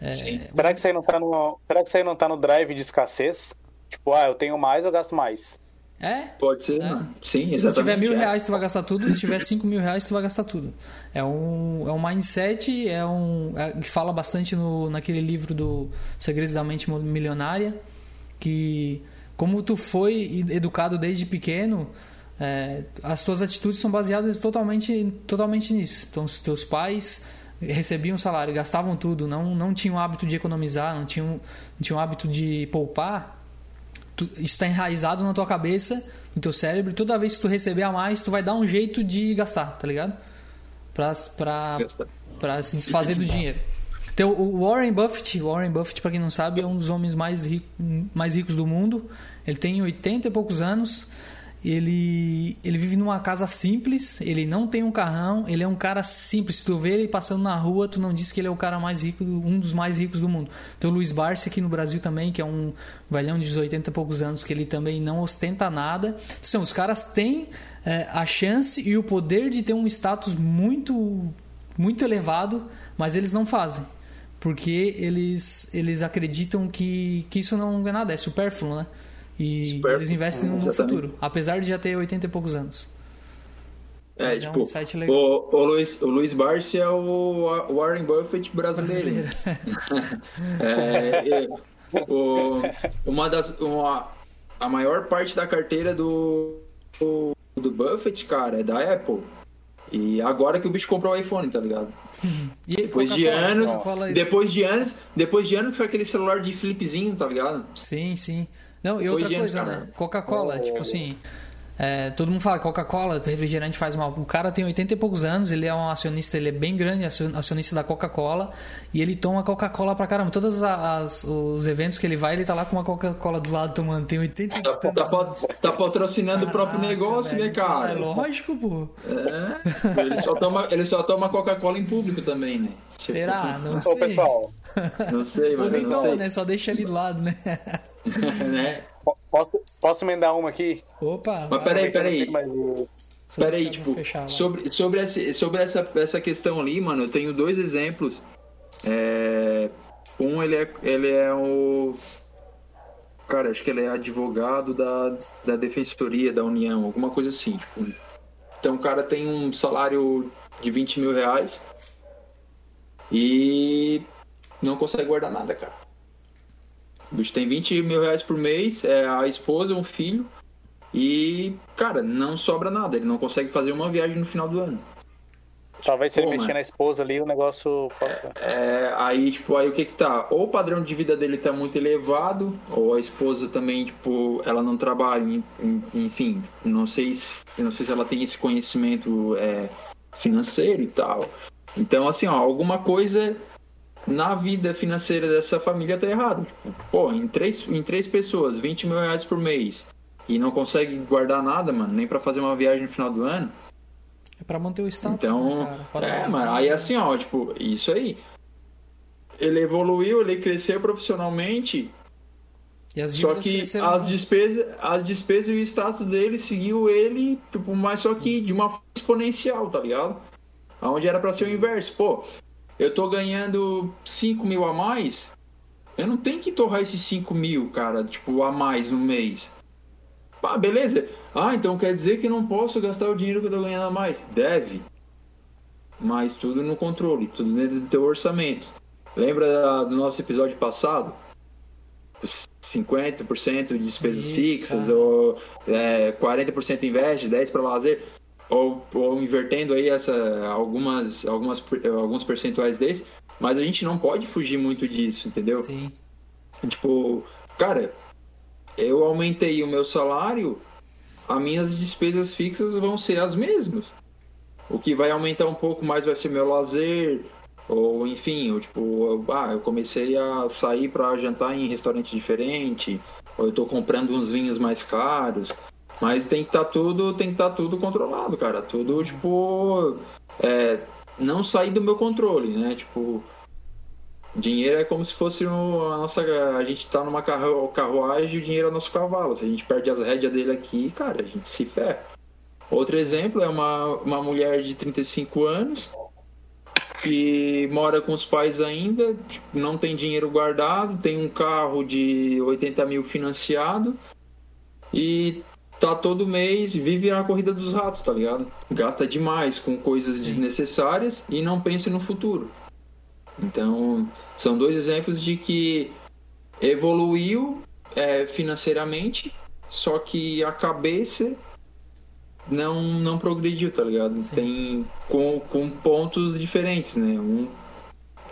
É, Será que isso aí não tá no. Será que isso aí não tá no drive de escassez? Tipo, ah, eu tenho mais, eu gasto mais. É? Pode ser, É. mano. Sim, Se exatamente. tiver mil é. reais, tu vai gastar tudo. Se tiver cinco mil reais, tu vai gastar tudo. É um, é um mindset, é um. é- que fala bastante no, naquele livro do Segredos da Mente Milionária. Que como tu foi educado desde pequeno, é, as tuas atitudes são baseadas totalmente, totalmente nisso. Então, os teus pais recebiam salário, gastavam tudo, não, não tinham o hábito de economizar, não tinham, não tinham o hábito de poupar tu- isso está enraizado na tua cabeça, no teu cérebro, toda vez que tu receber a mais, tu vai dar um jeito de gastar, tá ligado? Pra, pra, Gastar. pra se desfazer do dinheiro. Então, o Warren Buffett, Warren Buffett, pra quem não sabe, é um dos homens mais, ri- mais ricos do mundo. Ele tem 80 e poucos anos. Ele, ele vive numa casa simples, ele não tem um carrão, ele é um cara simples. Se tu vê ele passando na rua, tu não diz que ele é o cara mais rico, um dos mais ricos do mundo. Tem o Luiz Barsi aqui no Brasil também, que é um velhão de 80 e poucos anos, que ele também não ostenta nada. São, os caras têm é, a chance e o poder de ter um status muito, muito elevado, mas eles não fazem. Porque eles, eles acreditam que, que isso não é nada, é supérfluo, né? E eles investem no exatamente. futuro, apesar de já ter 80 e poucos anos. É, Mas é um tipo, site legal. o, o, Luiz, o Luiz Barsi é o Warren Buffett brasileiro. Brasileiro. É, é, o- uma das, uma, a maior parte da carteira do, do, do Buffett, cara, é da Apple. E agora que o bicho comprou o iPhone, tá ligado? E Depois de anos, depois de anos, depois de anos foi aquele celular de flipzinho, tá ligado? Sim, sim. Não, e outra coisa, cara. né? Coca-Cola, tipo assim. É, todo mundo fala Coca-Cola, refrigerante faz mal. O cara tem 80 e poucos anos, ele é um acionista, ele é bem grande, acion- acionista da Coca-Cola, e ele toma Coca-Cola pra caramba. Todos as, os eventos que ele vai, ele tá lá com uma Coca-Cola do lado tomando. Tem 80 e Tá, tá, tá patrocinando o próprio negócio, velho. né, cara? É lógico, pô. É, ele só toma, ele só toma Coca-Cola em público também, né? Será? Não Ô, sei. pessoal, Não sei, Ou mano, nem não toma, sei. né? Só deixa ali do lado, né? né? Po- posso, posso emendar uma aqui? Opa. Mas peraí, peraí. mais Peraí, tipo, fechar sobre, sobre, essa, sobre essa, essa questão ali, mano, eu tenho dois exemplos. É, um, ele é, ele é o. Cara, acho que ele é advogado da, da Defensoria da União, alguma coisa assim. Tipo, então o cara tem um salário de 20 mil reais e não consegue guardar nada, cara. O bicho tem 20 mil reais por mês, é a esposa, um filho, e, cara, não sobra nada. Ele não consegue fazer uma viagem no final do ano. Talvez se ele Pô, mexer mano. na esposa ali, o negócio possa. É, aí, tipo, aí o que que tá? Ou o padrão de vida dele tá muito elevado, ou a esposa também, tipo, ela não trabalha, en- en- enfim, não sei se, não sei se ela tem esse conhecimento é, financeiro e tal. Então, assim, ó, alguma coisa na vida financeira dessa família tá errado. Pô, em três, em três pessoas, 20 mil reais por mês, e não consegue guardar nada, mano, nem pra fazer uma viagem no final do ano, É pra manter o status, então, né, é, mano, aí assim, ó, tipo, isso aí. Ele evoluiu, ele cresceu profissionalmente, só que cresceram as despesas, as despesas e o status dele seguiu ele, tipo, mas só que de uma forma exponencial, tá ligado? Onde era pra ser o inverso. Pô, eu tô ganhando 5 mil a mais, eu não tenho que torrar esses 5 mil, cara, tipo, a mais no mês. Ah, beleza. Ah, então quer dizer que não posso gastar o dinheiro que eu tô ganhando a mais? Deve. Mas tudo no controle, tudo dentro do teu orçamento. Lembra da- do nosso episódio passado? Os 50% de despesas Isso, fixas, ou é, 40% investe, 10% para lazer, ou, ou invertendo aí essa, algumas, algumas, alguns percentuais desse, mas a gente não pode fugir muito disso, entendeu? Sim. Tipo, cara, eu aumentei o meu salário, as minhas despesas fixas vão ser as mesmas. O que vai aumentar um pouco mais vai ser meu lazer, ou enfim, eu, tipo, eu, ah, eu comecei a sair para jantar em restaurante diferente, ou eu tô comprando uns vinhos mais caros. Mas tem que estar tudo, tem que estar tudo controlado, cara. Tudo tipo, é, não sair do meu controle, né? Tipo, Dinheiro é como se fosse no, a nossa. A gente tá numa carru, carruagem e o dinheiro é nosso cavalo. Se a gente perde as rédeas dele aqui, cara, a gente se ferra. Outro exemplo é uma, uma mulher de 35 anos que mora com os pais ainda, tipo, não tem dinheiro guardado, tem um carro de 80 mil financiado e tá todo mês, vive a corrida dos ratos, tá ligado? Gasta demais com coisas Sim. desnecessárias e não pensa no futuro. Então, são dois exemplos de que evoluiu é, financeiramente, só que a cabeça não, não progrediu, tá ligado? Sim. Tem com, com pontos diferentes, né? Um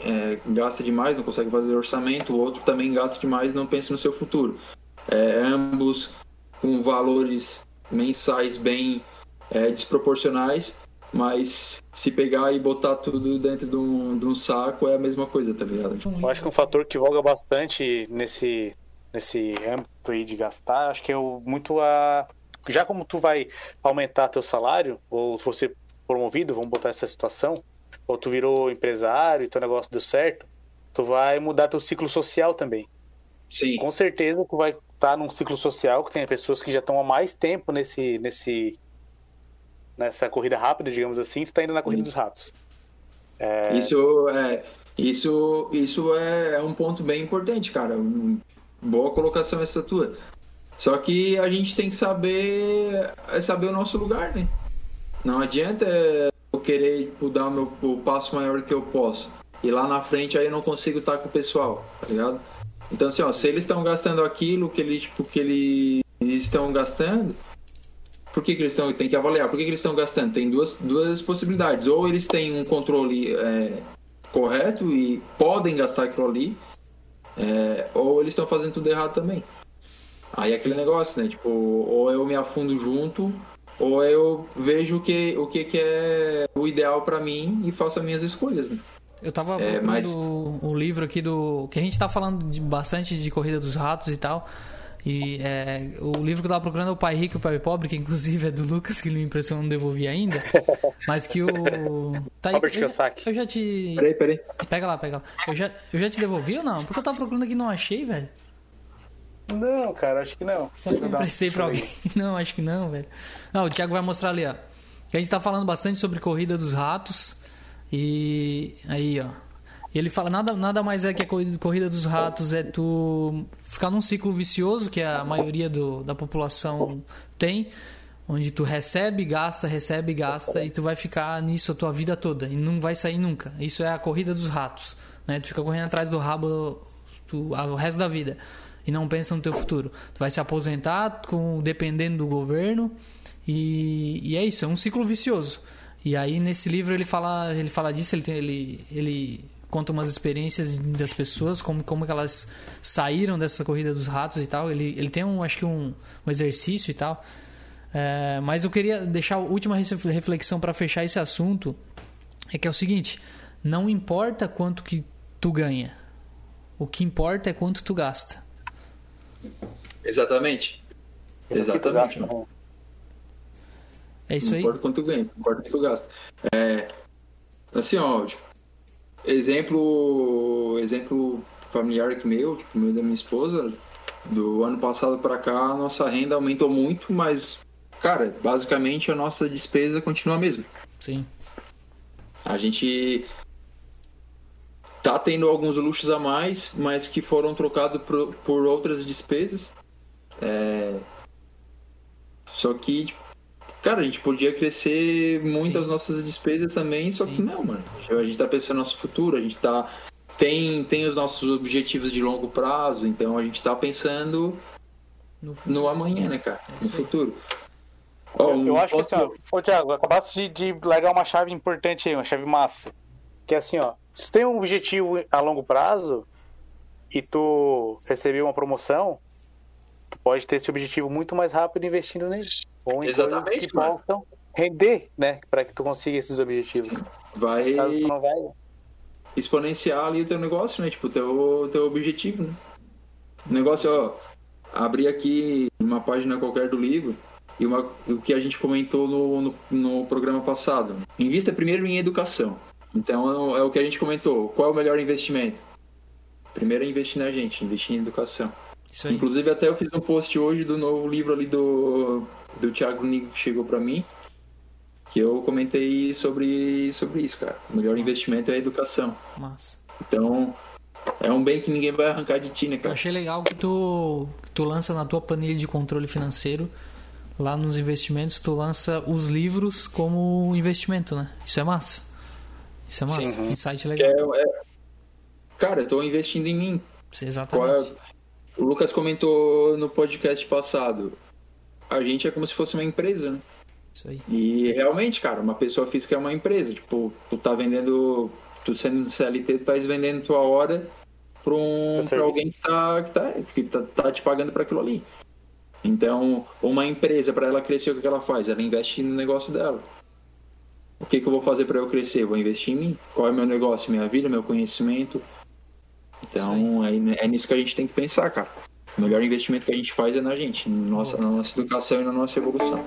é, gasta demais, não consegue fazer orçamento, o outro também gasta demais, não pensa no seu futuro. É, ambos com valores mensais bem é, desproporcionais, mas se pegar e botar tudo dentro de um, de um, saco é a mesma coisa, tá ligado? Eu acho que um fator que voga bastante nesse, nesse âmbito aí de gastar, acho que é o, muito a. Já como tu vai aumentar teu salário, ou se você promovido, vamos botar essa situação, ou tu virou empresário e teu negócio deu certo, tu vai mudar teu ciclo social também. Sim. Com certeza tu vai tá num ciclo social que tem pessoas que já estão há mais tempo nesse, nesse nessa corrida rápida, digamos assim, tu tá indo na corrida dos ratos. É... Isso é isso isso é um ponto bem importante, cara. Boa colocação essa tua. Só que a gente tem que saber é saber o nosso lugar, né? Não adianta eu querer dar o, meu, o passo maior que eu posso. E lá na frente aí eu não consigo estar com o pessoal, tá ligado? Então, assim, ó, se eles estão gastando aquilo que eles, tipo, que eles estão gastando, por que, que eles estão. Tem que avaliar. Por que, que eles estão gastando? Tem duas, duas possibilidades. Ou eles têm um controle é, correto e podem gastar aquilo ali, é, ou eles estão fazendo tudo errado também. Aí é aquele negócio, né? Tipo, ou eu me afundo junto, ou eu vejo o que, o que, que é o ideal para mim e faço as minhas escolhas, né? Eu tava é, mas... o, livro aqui do. Que a gente tá falando de, bastante de Corrida dos Ratos e tal. E é, o livro que eu tava procurando é O Pai Rico e o Pai Pobre, que inclusive é do Lucas, que ele me impressionou, não devolvi ainda. Mas que o. Tá aí, Robert eu, eu já te. Peraí, peraí. Pega lá, pega lá. Eu já, eu já te devolvi ou não? Porque eu tava procurando aqui e não achei, velho. Não, cara, acho que não. Eu emprestei pra alguém. Não, acho que não, velho. Não, o Thiago vai mostrar ali, ó. A gente tá falando bastante sobre Corrida dos Ratos. E aí, ó. Ele fala nada, nada mais é que a corrida dos ratos é tu ficar num ciclo vicioso que a maioria do, da população tem, onde tu recebe, gasta, recebe, gasta e tu vai ficar nisso a tua vida toda e não vai sair nunca. Isso é a corrida dos ratos, né? Tu fica correndo atrás do rabo tu, o resto da vida e não pensa no teu futuro. Tu vai se aposentar com dependendo do governo e, e é isso, é um ciclo vicioso. E aí nesse livro ele fala, ele fala disso, ele, tem, ele, ele conta umas experiências das pessoas, como, como que elas saíram dessa corrida dos ratos e tal. Ele, ele tem um, acho que um, um exercício e tal. É, mas eu queria deixar a última reflexão para fechar esse assunto, é que é o seguinte, não importa quanto que tu ganha, o que importa é quanto tu gasta. Exatamente. Exatamente. É isso não aí. Não importa quanto ganha, não importa quanto gasta. É, assim, ó, tipo, exemplo, exemplo familiar que meu, tipo, meu da minha esposa, do ano passado para cá, a nossa renda aumentou muito, mas, cara, basicamente a nossa despesa continua a mesma. Sim. A gente tá tendo alguns luxos a mais, mas que foram trocados por, por outras despesas. É... Só que, tipo, Cara, a gente podia crescer muito Sim. as nossas despesas também, só Sim. que não, mano. A gente tá pensando no nosso futuro, a gente tá. Tem, tem os nossos objetivos de longo prazo, então a gente tá pensando no, no amanhã, né, cara? É no futuro. Oh, eu, eu acho que assim, ó, ô Thiago, acabaste de, de largar uma chave importante aí, uma chave massa. Que é assim, ó, se tu tem um objetivo a longo prazo e tu receber uma promoção, pode ter esse objetivo muito mais rápido investindo nele. Ou em Exatamente, coisas que mano. possam render, né? Para que tu consiga esses objetivos. Vai... vai exponenciar ali o teu negócio, né? Tipo, o teu, teu objetivo, né? O negócio, ó, abrir aqui uma página qualquer do livro e uma, o que a gente comentou no, no, no, programa passado. Invista primeiro em educação. Então, é o que a gente comentou. Qual é o melhor investimento? Primeiro é investir na gente, investir em educação. Inclusive, até eu fiz um post hoje do novo livro ali do do Thiago Nigo que chegou para mim, que eu comentei sobre, sobre isso, cara. O melhor Nossa. investimento é a educação. Massa. Então, é um bem que ninguém vai arrancar de ti, né, cara? Eu achei legal que tu, tu lança na tua planilha de controle financeiro lá nos investimentos tu lança os livros como investimento, né? Isso é massa. Isso é massa. Sim, Insight legal. É, é... Cara, eu tô investindo em mim. Exatamente. É... O Lucas comentou no podcast passado. A gente é como se fosse uma empresa, né? Isso aí. E realmente, cara, uma pessoa física é uma empresa. Tipo, tu tá vendendo. Tu sendo CLT, tu tá vendendo tua hora pra, um, pra alguém que tá, que tá, que tá, tá te pagando para aquilo ali. Então, uma empresa, para ela crescer, o que ela faz? Ela investe no negócio dela. O que, que eu vou fazer para eu crescer? vou investir em mim. Qual é o meu negócio? Minha vida, meu conhecimento. Então, é, é nisso que a gente tem que pensar, cara. O melhor investimento que a gente faz é na gente, na nossa, na nossa educação e na nossa evolução.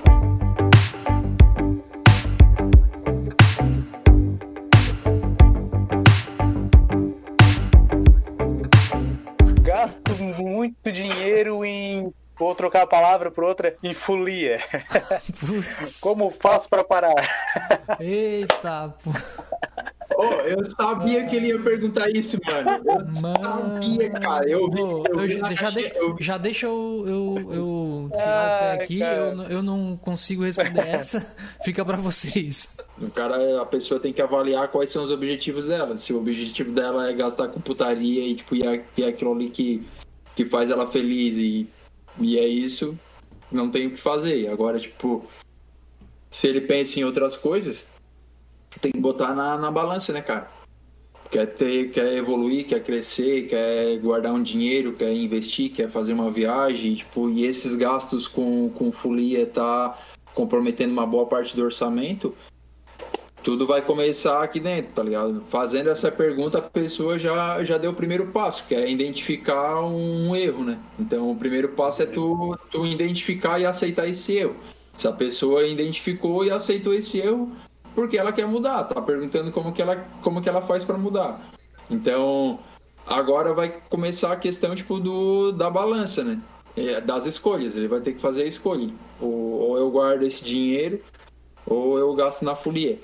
Gasto muito dinheiro em Vou trocar a palavra por outra em folia. Como faço para parar? Eita, pô. Oh, eu sabia que ele ia perguntar isso, mano. Eu mano, sabia, cara. Eu, vi, eu, eu, já, já, deixa, eu... já deixa eu, eu, eu tirar o pé aqui. Eu, eu não consigo responder essa. Fica para vocês. O cara, a pessoa tem que avaliar quais são os objetivos dela. Se o objetivo dela é gastar com putaria e, tipo, e é, e é aquilo ali que, que faz ela feliz e e é isso, não tem o que fazer. Agora, tipo, se ele pensa em outras coisas, tem que botar na, na balança, né, cara? Quer ter, quer evoluir, quer crescer, quer guardar um dinheiro, quer investir, quer fazer uma viagem, tipo, e esses gastos com, com folia tá comprometendo uma boa parte do orçamento, tudo vai começar aqui dentro, tá ligado? Fazendo essa pergunta, a pessoa já, já deu o primeiro passo, que é identificar um erro, né? Então, o primeiro passo é tu, tu identificar e aceitar esse erro. Se a pessoa identificou e aceitou esse erro, porque ela quer mudar, tá perguntando como que ela, como que ela faz para mudar. Então, agora vai começar a questão, tipo, do, da balança, né? É, das escolhas, ele vai ter que fazer a escolha. Ou, ou eu guardo esse dinheiro, ou eu gasto na folia.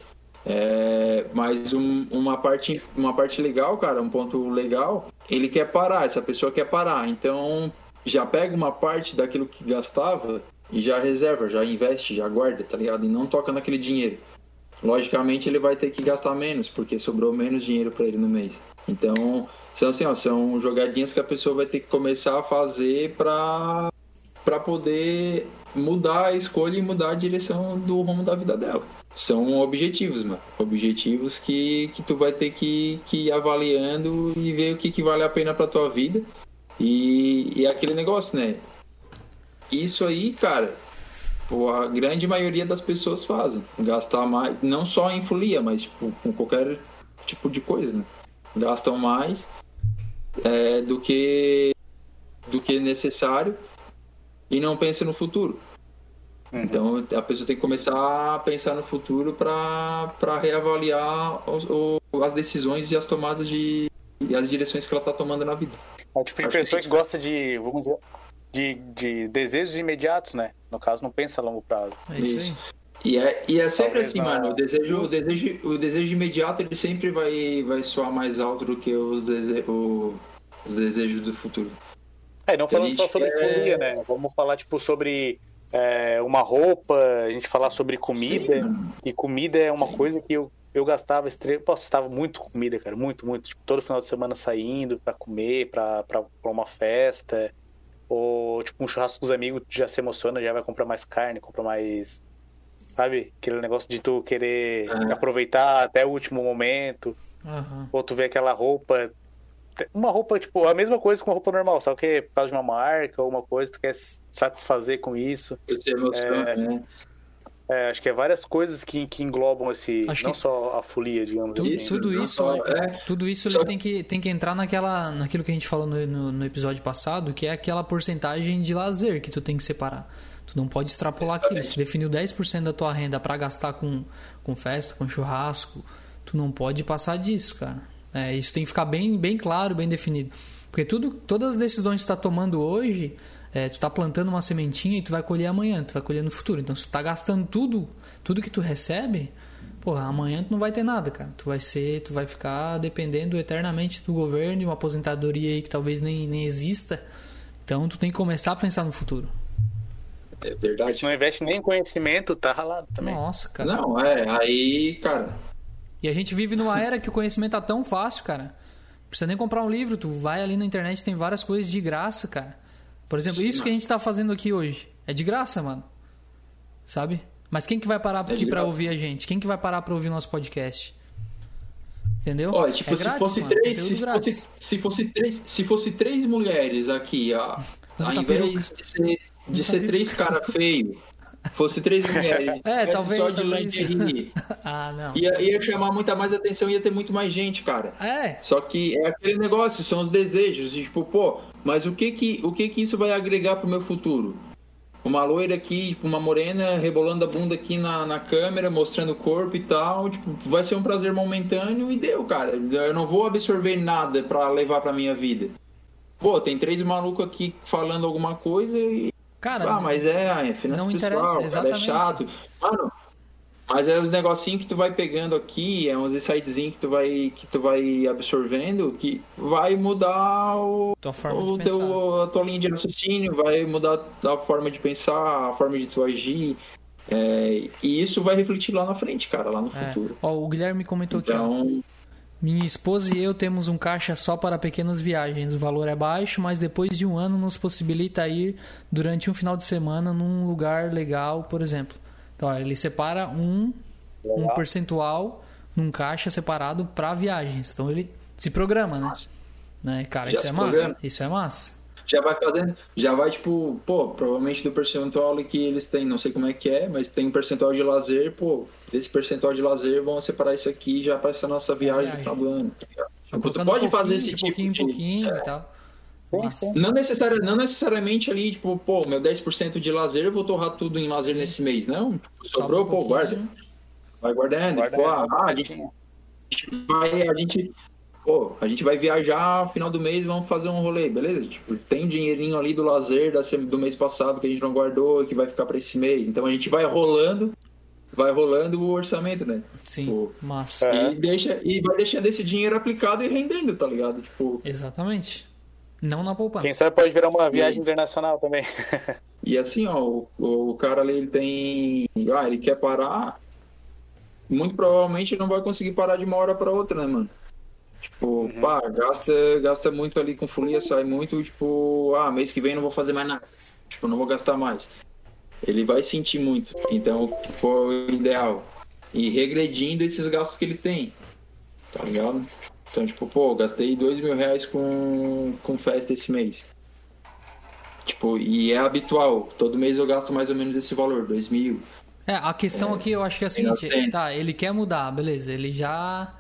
É, mas um, uma, parte, uma parte legal, cara, um ponto legal, ele quer parar, essa pessoa quer parar. Então já pega uma parte daquilo que gastava e já reserva, já investe, já guarda, tá ligado? E não toca naquele dinheiro. Logicamente ele vai ter que gastar menos, porque sobrou menos dinheiro para ele no mês. Então, são assim, ó, são jogadinhas que a pessoa vai ter que começar a fazer para para poder mudar a escolha e mudar a direção do rumo da vida dela. São objetivos, mano. Objetivos que, que tu vai ter que, que ir avaliando e ver o que, que vale a pena pra tua vida. E, e aquele negócio, né? Isso aí, cara, a grande maioria das pessoas fazem. Gastar mais, não só em folia, mas tipo, com qualquer tipo de coisa, né? Gastam mais é, do que do que necessário e não pensa no futuro. Uhum. Então a pessoa tem que começar a pensar no futuro para reavaliar os, os, as decisões e as tomadas de e as direções que ela está tomando na vida. É o tipo de pessoa que, que gosta de, vamos dizer, de, de desejos imediatos, né? No caso, não pensa a longo prazo. É isso. isso. E é, e é sempre Talvez assim, mano. O desejo, o, desejo, o desejo imediato ele sempre vai, vai soar mais alto do que os, dese, o, os desejos do futuro. É, não falando só sobre quer... folia, né? Vamos falar, tipo, sobre é, uma roupa, a gente falar sobre comida. E comida é uma coisa que eu, eu gastava extremo. Posso gastava muito comida, cara. Muito, muito. Tipo, todo final de semana saindo pra comer, pra, pra, pra uma festa. Ou, tipo, um churrasco com os amigos, já se emociona, já vai comprar mais carne, compra mais. Sabe? Aquele negócio de tu querer uhum. aproveitar até o último momento. Uhum. Ou tu vê aquela roupa uma roupa, tipo, a mesma coisa com uma roupa normal, só que por causa de uma marca ou uma coisa, tu quer satisfazer com isso. é, né? É, acho que é várias coisas que, que englobam esse. Acho não só a folia, digamos tudo, assim. Tudo isso, é, tudo isso ele tem que, tem que entrar naquela, naquilo que a gente falou no, no, no, episódio passado, que é aquela porcentagem de lazer que tu tem que separar. Tu não pode extrapolar Exatamente. aquilo. Se definiu 10% da tua renda para gastar com, com festa, com churrasco, tu não pode passar disso, cara. É, isso tem que ficar bem, bem claro, bem definido. Porque tudo, todas as decisões que tu está tomando hoje, é, tu está plantando uma sementinha e tu vai colher amanhã, tu vai colher no futuro. Então, se tu está gastando tudo, tudo que tu recebe, porra, amanhã tu não vai ter nada, cara. Tu vai ser, tu vai ficar dependendo eternamente do governo e uma aposentadoria aí que talvez nem, nem exista. Então, tu tem que começar a pensar no futuro. É verdade. Se não investe nem em conhecimento, tá ralado também. Nossa, cara. Não, é, aí, cara. E a gente vive numa era que o conhecimento tá tão fácil, cara. Não precisa nem comprar um livro, tu vai ali na internet tem várias coisas de graça, cara. Por exemplo, Sim, isso que a gente tá fazendo aqui hoje é de graça, mano. Sabe? Mas quem que vai parar É aqui pra graça. ouvir a gente? Quem que vai parar pra ouvir nosso podcast? Entendeu? Olha, tipo, é se grátis, fosse mano, três, se fosse, se fosse três, se fosse três mulheres aqui, ó, ao Bota invés de ser, de ser três caras feios, fosse três mulheres, É, talvez, só de talvez. lingerie, Ah, não. ia, ia chamar muita mais atenção, ia ter muito mais gente, cara. É, Só que é aquele negócio, são os desejos, e, tipo, pô, mas o que que, o que que isso vai agregar pro meu futuro? Uma loira aqui, tipo, uma morena rebolando a bunda aqui na, na câmera, mostrando o corpo e tal, tipo, vai ser um prazer momentâneo e deu, cara. Eu não vou absorver nada pra levar pra minha vida. Pô, tem três malucos aqui falando alguma coisa e. cara, Ah, mas é, é finança não pessoal, interessa, cara, é chato. Mano, mas é os negocinhos que tu vai pegando aqui, é uns insightzinhos que tu vai que tu vai absorvendo que vai mudar o, tua forma o de teu, pensar. a tua linha de raciocínio, vai mudar a forma de pensar, a forma de tu agir. é, e isso vai refletir lá na frente, cara, lá no É. futuro. Ó, o Guilherme comentou aqui, ó. Então, Minha esposa e eu temos um caixa só para pequenas viagens. O valor é baixo, mas depois de um ano nos possibilita ir durante um final de semana num lugar legal, por exemplo. Então, ele separa um, um percentual num caixa separado para viagens. Então ele se programa, né? né? Cara, Já isso é se massa. programa. Isso é massa. já vai fazendo, já vai tipo, pô, provavelmente do percentual que eles têm, não sei como é que é, mas tem um percentual de lazer, pô, desse percentual de lazer vamos separar isso aqui já para essa nossa viagem, viagem. do final do ano. tá Tipo, tu pode fazer esse tipo pouquinho de... pouquinho e tal. Sim, sim. Não, necessari- não necessariamente ali, tipo, pô, meu 10% de lazer, eu vou torrar tudo em lazer nesse mês, não? Tipo, Sobrou, um pô, guarda. Vai guardando. Guarda tipo, ah, a gente vai, a gente, pô, a gente vai viajar no final do mês, vamos fazer um rolê, beleza? Tipo, tem dinheirinho ali do lazer da, do mês passado que a gente não guardou, que vai ficar para esse mês. Então a gente vai rolando, vai rolando o orçamento, né? Sim, Pô. massa. É. E deixa e vai deixando esse dinheiro aplicado e rendendo, tá ligado? Tipo, Exatamente. Não na poupança. Quem sabe pode virar uma viagem internacional também. E assim, ó, o, o cara ali ele tem. Ah, ele quer parar. Muito provavelmente ele não vai conseguir parar de uma hora para outra, né, mano? Tipo, pá, gasta, gasta muito ali com folia, sai muito, tipo, ah, mês que vem não vou fazer mais nada. Tipo, não vou gastar mais. Ele vai sentir muito. Então, foi o ideal. E regredindo esses gastos que ele tem. Tá ligado? Então, tipo, pô, gastei dois mil reais com, com festa esse mês. Tipo, e é habitual. Todo mês eu gasto mais ou menos esse valor, dois mil. É, a questão aqui eu acho que é a seguinte, tá, ele quer mudar, beleza, ele já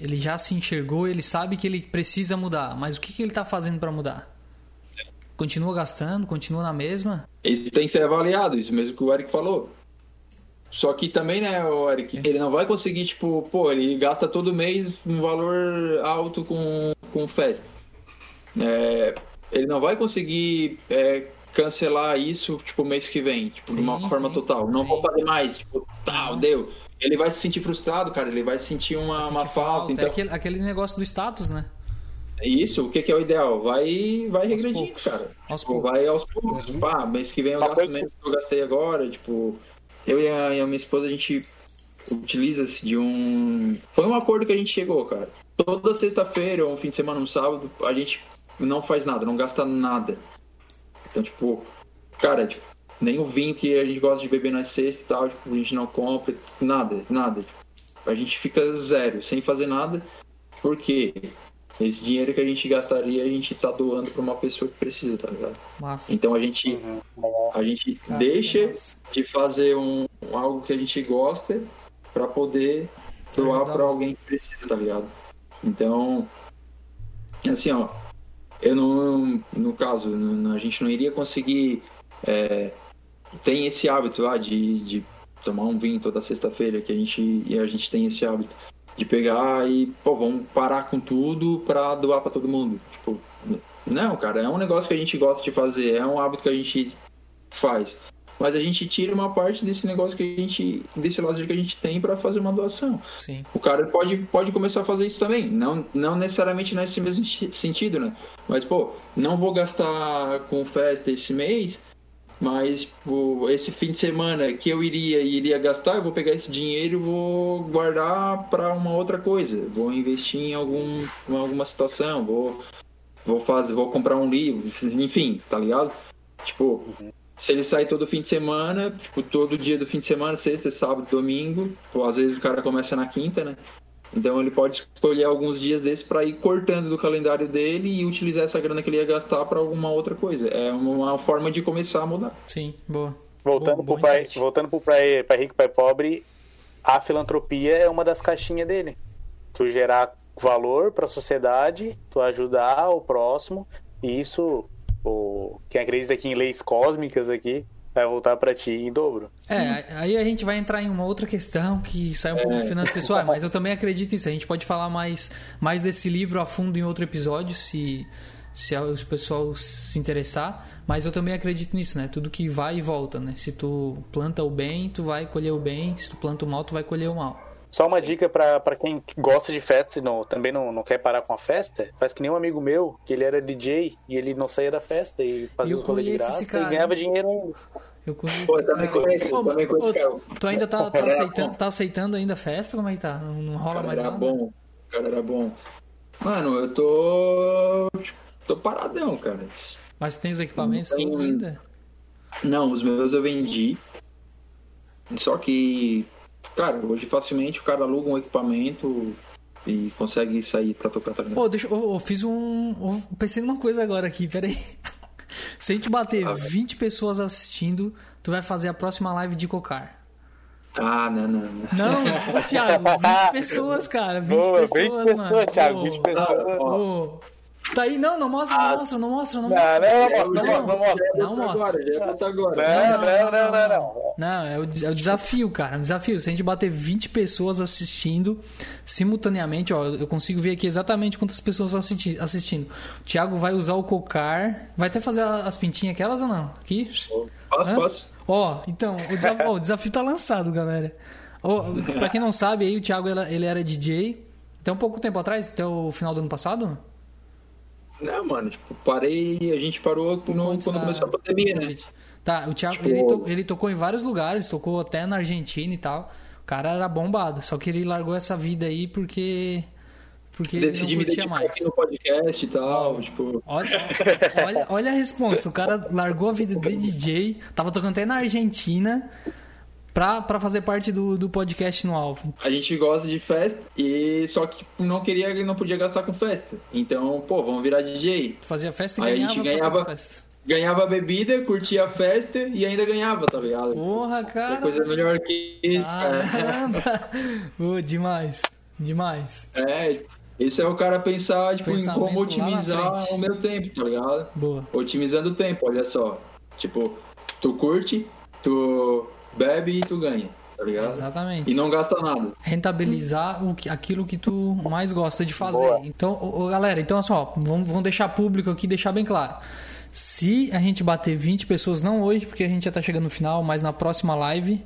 ele já se enxergou, ele sabe que ele precisa mudar, mas o que, que ele tá fazendo pra mudar? Continua gastando, continua na mesma? Isso tem que ser avaliado, isso mesmo que o Eric falou. Só que também, né, o Eric, ele não vai conseguir, tipo, pô, ele gasta todo mês um valor alto com, com festa. É, ele não vai conseguir é, cancelar isso, tipo, mês que vem, tipo, de uma Sim, forma sim, total. Não sim. vou fazer mais, tipo, tal, deu. Ele vai se sentir frustrado, cara, ele vai sentir uma, Sentir uma falta. Então, É aquele, aquele negócio do status, né? isso, o que, que é o ideal? Vai, vai regredindo, poucos. cara. Aos Tipo, poucos. vai aos poucos. Pá, mês que vem eu gasto menos do que eu gastei agora. Tipo, eu e a, e a minha esposa, a gente utiliza-se de um. Foi um acordo que a gente chegou, cara. Toda sexta-feira ou um fim de semana, um sábado, a gente não faz nada, não gasta nada. Então, tipo, cara, tipo, nem o vinho que a gente gosta de beber na sexta e tal, tipo, a gente não compra, nada, nada. A gente fica zero, sem fazer nada, porque esse dinheiro que a gente gastaria, a gente tá doando pra uma pessoa que precisa, tá ligado? Massa. Então a gente, a gente Cara, deixa massa. de fazer um, um algo que a gente gosta pra poder doar pra alguém que precisa, tá ligado? Então, assim, ó, eu não, no caso, não- a gente não iria conseguir é, tem esse hábito lá de, de tomar um vinho toda sexta-feira que a gente e a gente tem esse hábito de pegar e pô, vamos parar com tudo pra doar pra todo mundo. Tipo, não, cara, é um negócio que a gente gosta de fazer, é um hábito que a gente faz. Mas a gente tira uma parte desse negócio que a gente, desse lazer que a gente tem pra fazer uma doação. Sim. O cara pode, pode começar a fazer isso também. Não, não necessariamente nesse mesmo sentido, né? Mas, pô, não vou gastar com festa esse mês, mas tipo, esse fim de semana que eu iria e iria gastar, eu vou pegar esse dinheiro e vou guardar para uma outra coisa. Vou investir em algum, em alguma situação, vou, vou fazer, vou comprar um livro, enfim, tá ligado? Tipo, se ele sai todo fim de semana, tipo, todo dia do fim de semana, sexta, sábado, domingo, ou às vezes o cara começa na quinta, né? Então ele pode escolher alguns dias desses para ir cortando do calendário dele e utilizar essa grana que ele ia gastar para alguma outra coisa. É uma forma de começar a mudar. Sim, boa. Voltando pro pai, voltando pro pai, pai rico, pai pobre, a filantropia é uma das caixinhas dele. Tu gerar valor para a sociedade, tu ajudar o próximo, e isso, o, quem acredita aqui em leis cósmicas aqui, vai voltar para ti em dobro. É, aí a gente vai entrar em uma outra questão que sai um pouco de finanças pessoais, mas eu também acredito nisso. A gente pode falar mais, mais desse livro a fundo em outro episódio, se, se o pessoal se interessar. Mas eu também acredito nisso, né? Tudo que vai e volta, né? Se tu planta o bem, tu vai colher o bem. Se tu planta o mal, tu vai colher o mal. Só uma dica para quem gosta de festas e não, também não, não quer parar com a festa, faz que nem um amigo meu, que ele era DJ e ele não saía da festa e fazia Eu os rolês de graça cara. e ganhava dinheiro ainda. Eu conheço. Pô, eu também conheço, Pô, também conheço, ô. Tu ainda tá, tá aceitando, tá aceitando ainda a festa? Como é que tá? Não, não O rola cara mais era nada? bom. O cara era bom. Mano, eu tô. tô paradão, cara. Mas tem os equipamentos Não ainda? Não, os meus eu vendi. Só que, cara, hoje facilmente o cara aluga um equipamento e consegue sair pra tocar, tá ligado? Pô, deixa eu, eu fiz um. eu pensei numa coisa agora aqui, peraí. Se a gente bater 20 pessoas assistindo, tu vai fazer a próxima live de cocar. Ah, não, não, não. Não, Thiago, 20 pessoas, cara. 20 Boa, 20 pessoas, pessoas, mano. Thiago, Pô, 20 pessoas. Ah, ó. Tá aí, não, não mostra, não mostra, não mostra, não Não, mostra. não, não, mostra, não, não mostra. Não mostra. agora, já bota agora. Não, não, não, não, não. Não, é o, é o desafio, cara. É um desafio. Se a gente bater 20 pessoas assistindo simultaneamente, ó, eu consigo ver aqui exatamente quantas pessoas estão assisti- assistindo. O Thiago vai usar o cocar. Vai até fazer as pintinhas aquelas ou não? Aqui. Posso, Hã? posso? Ó, então, o desafio, ó, o desafio tá lançado, galera. Ó, pra quem não sabe, aí o Thiago ele era DJ até um pouco tempo atrás, até o final do ano passado. Não, mano, tipo, parei, a gente parou no- quando da- começou a pandemia, né? Tá, o Thiago, Tipo- ele, to- ele tocou em vários lugares, tocou até na Argentina e tal. O cara era bombado, só que ele largou essa vida aí porque porque ele Decidi me dedicar mais. aqui no podcast e tal, tipo... Olha, olha, olha a resposta. O cara largou a vida de DJ, tava tocando até na Argentina pra, pra fazer parte do, do podcast no alvo. A gente gosta de festa e só que não queria, não podia gastar com festa. Então, pô, vamos virar DJ. Fazia festa e Aí a ganhava, gente pra ganhava- festa. Ganhava bebida, curtia a festa e ainda ganhava, tá ligado? Porra, cara. coisa melhor que isso, cara. Caramba. Ô, demais. Demais. É, esse é o cara pensar tipo, em como otimizar o meu tempo, tá ligado? Boa. Otimizando o tempo, olha só. Tipo, tu curte, tu bebe e tu ganha, tá ligado? Exatamente. E não gasta nada. rentabilizar o que, aquilo que tu mais gosta de fazer. Boa. Então, ô, galera, então só, vamos, vamos deixar público aqui, deixar bem claro. Se a gente bater 20 pessoas, não hoje, porque a gente já tá chegando no final, mas na próxima live,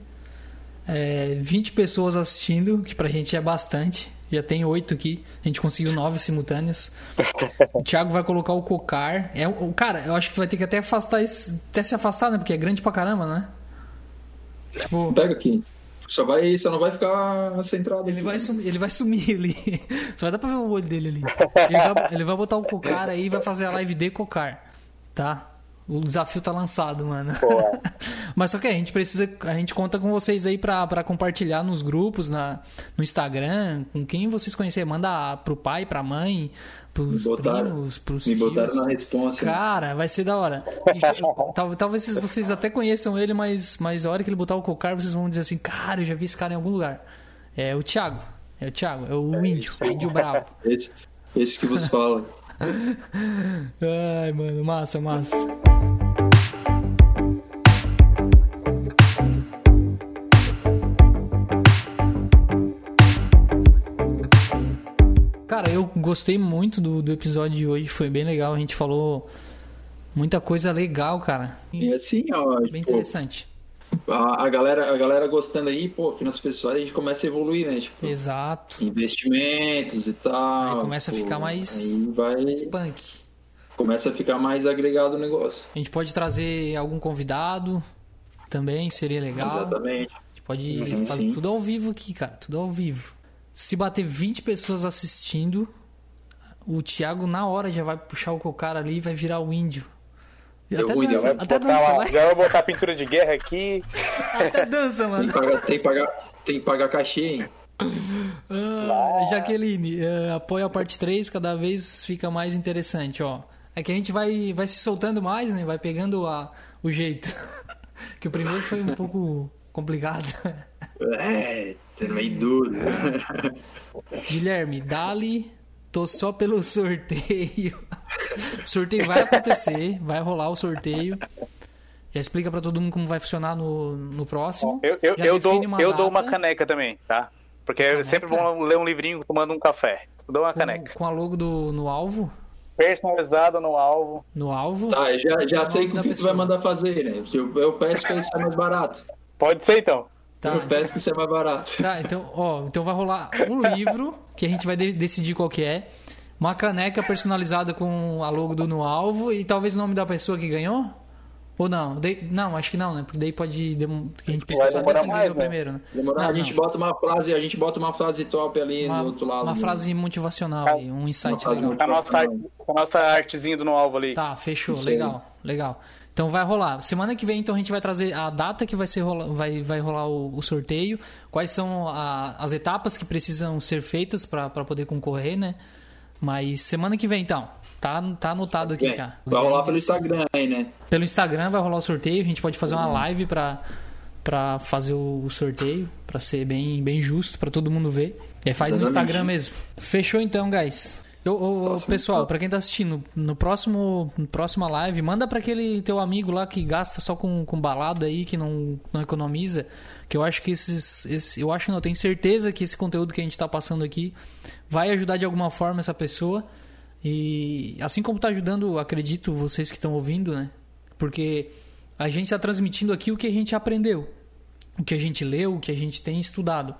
é, 20 pessoas assistindo, que pra gente é bastante. Já tem oito aqui, a gente conseguiu nove simultâneas. O Thiago vai colocar o cocar. É, o cara, eu acho que vai ter que até afastar isso, até se afastar, né? Porque é grande pra caramba, né? Tipo, Pega aqui. Só, vai, só não vai ficar centrado. ele vai sumir, ele vai sumir ali. Só vai dar pra ver o olho dele ali. Ele vai, ele vai botar o cocar aí e vai fazer a live de cocar. Tá? O desafio tá lançado, mano. Boa. Mas só que a gente precisa. A gente conta com vocês aí pra, pra compartilhar nos grupos, na, no Instagram, com quem vocês conhecerem. Manda pro pai, pra mãe, pros Me botaram- primos, pros Me tios. botaram na responsa. Cara, vai ser da hora. E, tal- talvez vocês, até conheçam ele, mas, mas a hora que ele botar o cocar, vocês vão dizer assim, cara, eu já vi esse cara em algum lugar. É o Thiago. É o Thiago, é o índio, o índio brabo. Esse, esse que vos fala. Ai, mano, massa, massa. Cara, eu gostei muito do, do episódio de hoje, foi bem legal. A gente falou muita coisa legal, cara. E assim, ó, Bem tipo, interessante. a, a galera, a galera gostando aí, pô, finanças pessoais, a gente começa a evoluir, né? Tipo, Exato. investimentos e tal. Aí começa a tipo, ficar mais- Aí vai. Punk. começa a ficar mais agregado o negócio. A gente pode trazer algum convidado também, seria legal. Exatamente. A gente pode Uhum, fazer sim. tudo ao vivo aqui, cara, tudo ao vivo. Se bater 20 pessoas assistindo, o Thiago na hora já vai puxar o cara ali e vai virar o índio. E até dança, vai até Botar dança, uma- vai. já vou botar pintura de guerra aqui. Até dança, Tem mano. que pagar, tem que pagar, tem que pagar cachê, hein? Ah, Jaqueline, eh, apoia a parte 3, cada vez fica mais interessante, ó. É que a gente vai, vai se soltando mais, né? Vai pegando a, o jeito. que o primeiro foi um pouco complicado. É, tem meio duro. Guilherme, dali, tô só pelo sorteio. O sorteio vai acontecer, vai rolar o sorteio. Já explica pra todo mundo como vai funcionar no, no próximo. Eu, eu, eu, dou, uma eu dou uma caneca também, tá? Porque é sempre bom ler um livrinho tomando um café. Eu dou uma com, caneca. com a logo do, no alvo. Personalizada no alvo. No alvo. Tá, já, já sei o que tu pessoa. vai mandar fazer, né? Eu, eu peço pra isso ser mais barato. Pode ser então. Tá, eu peço que isso é mais barato. Tá, então, ó, então vai rolar um livro que a gente vai de- decidir qual que é, uma caneca personalizada com a logo do no alvo e talvez o nome da pessoa que ganhou? Ou não? Não, acho que não, né? Porque daí pode dem- a gente precisa Vai saber quem mais, ganhou né? primeiro, né? Demorar, Não, a gente não. bota uma frase, a gente bota uma frase top ali uma, no outro lado. uma no- frase motivacional aí, um insight legal. muito- A nossa, arte, a nossa artezinha do no alvo ali. Tá, fechou, Isso aí. legal, legal. Então vai rolar. Semana que vem, então, a gente vai trazer a data que vai, ser rola, vai, vai rolar o, o sorteio, quais são a- as etapas que precisam ser feitas para poder concorrer, né? Mas semana que vem, então. Tá, tá anotado aqui Bem, já. Vai rolar pelo Instagram aí, né? Pelo Instagram vai rolar o sorteio. A gente pode fazer uma live pra, pra fazer o, sorteio, pra ser bem, bem justo, pra todo mundo ver. E aí faz no Exatamente. Instagram mesmo. Fechou então, guys. Eu, eu- pessoal, pra quem tá assistindo, no próximo no próxima live, manda pra aquele teu amigo lá que gasta só com, com balada aí, que não, não economiza. Que eu acho que esses. Esse, eu acho não, eu tenho certeza que esse conteúdo que a gente tá passando aqui vai ajudar de alguma forma essa pessoa. E assim como tá ajudando, acredito, vocês que estão ouvindo, né? Porque a gente está transmitindo aqui o que a gente aprendeu, o que a gente leu, o que a gente tem estudado.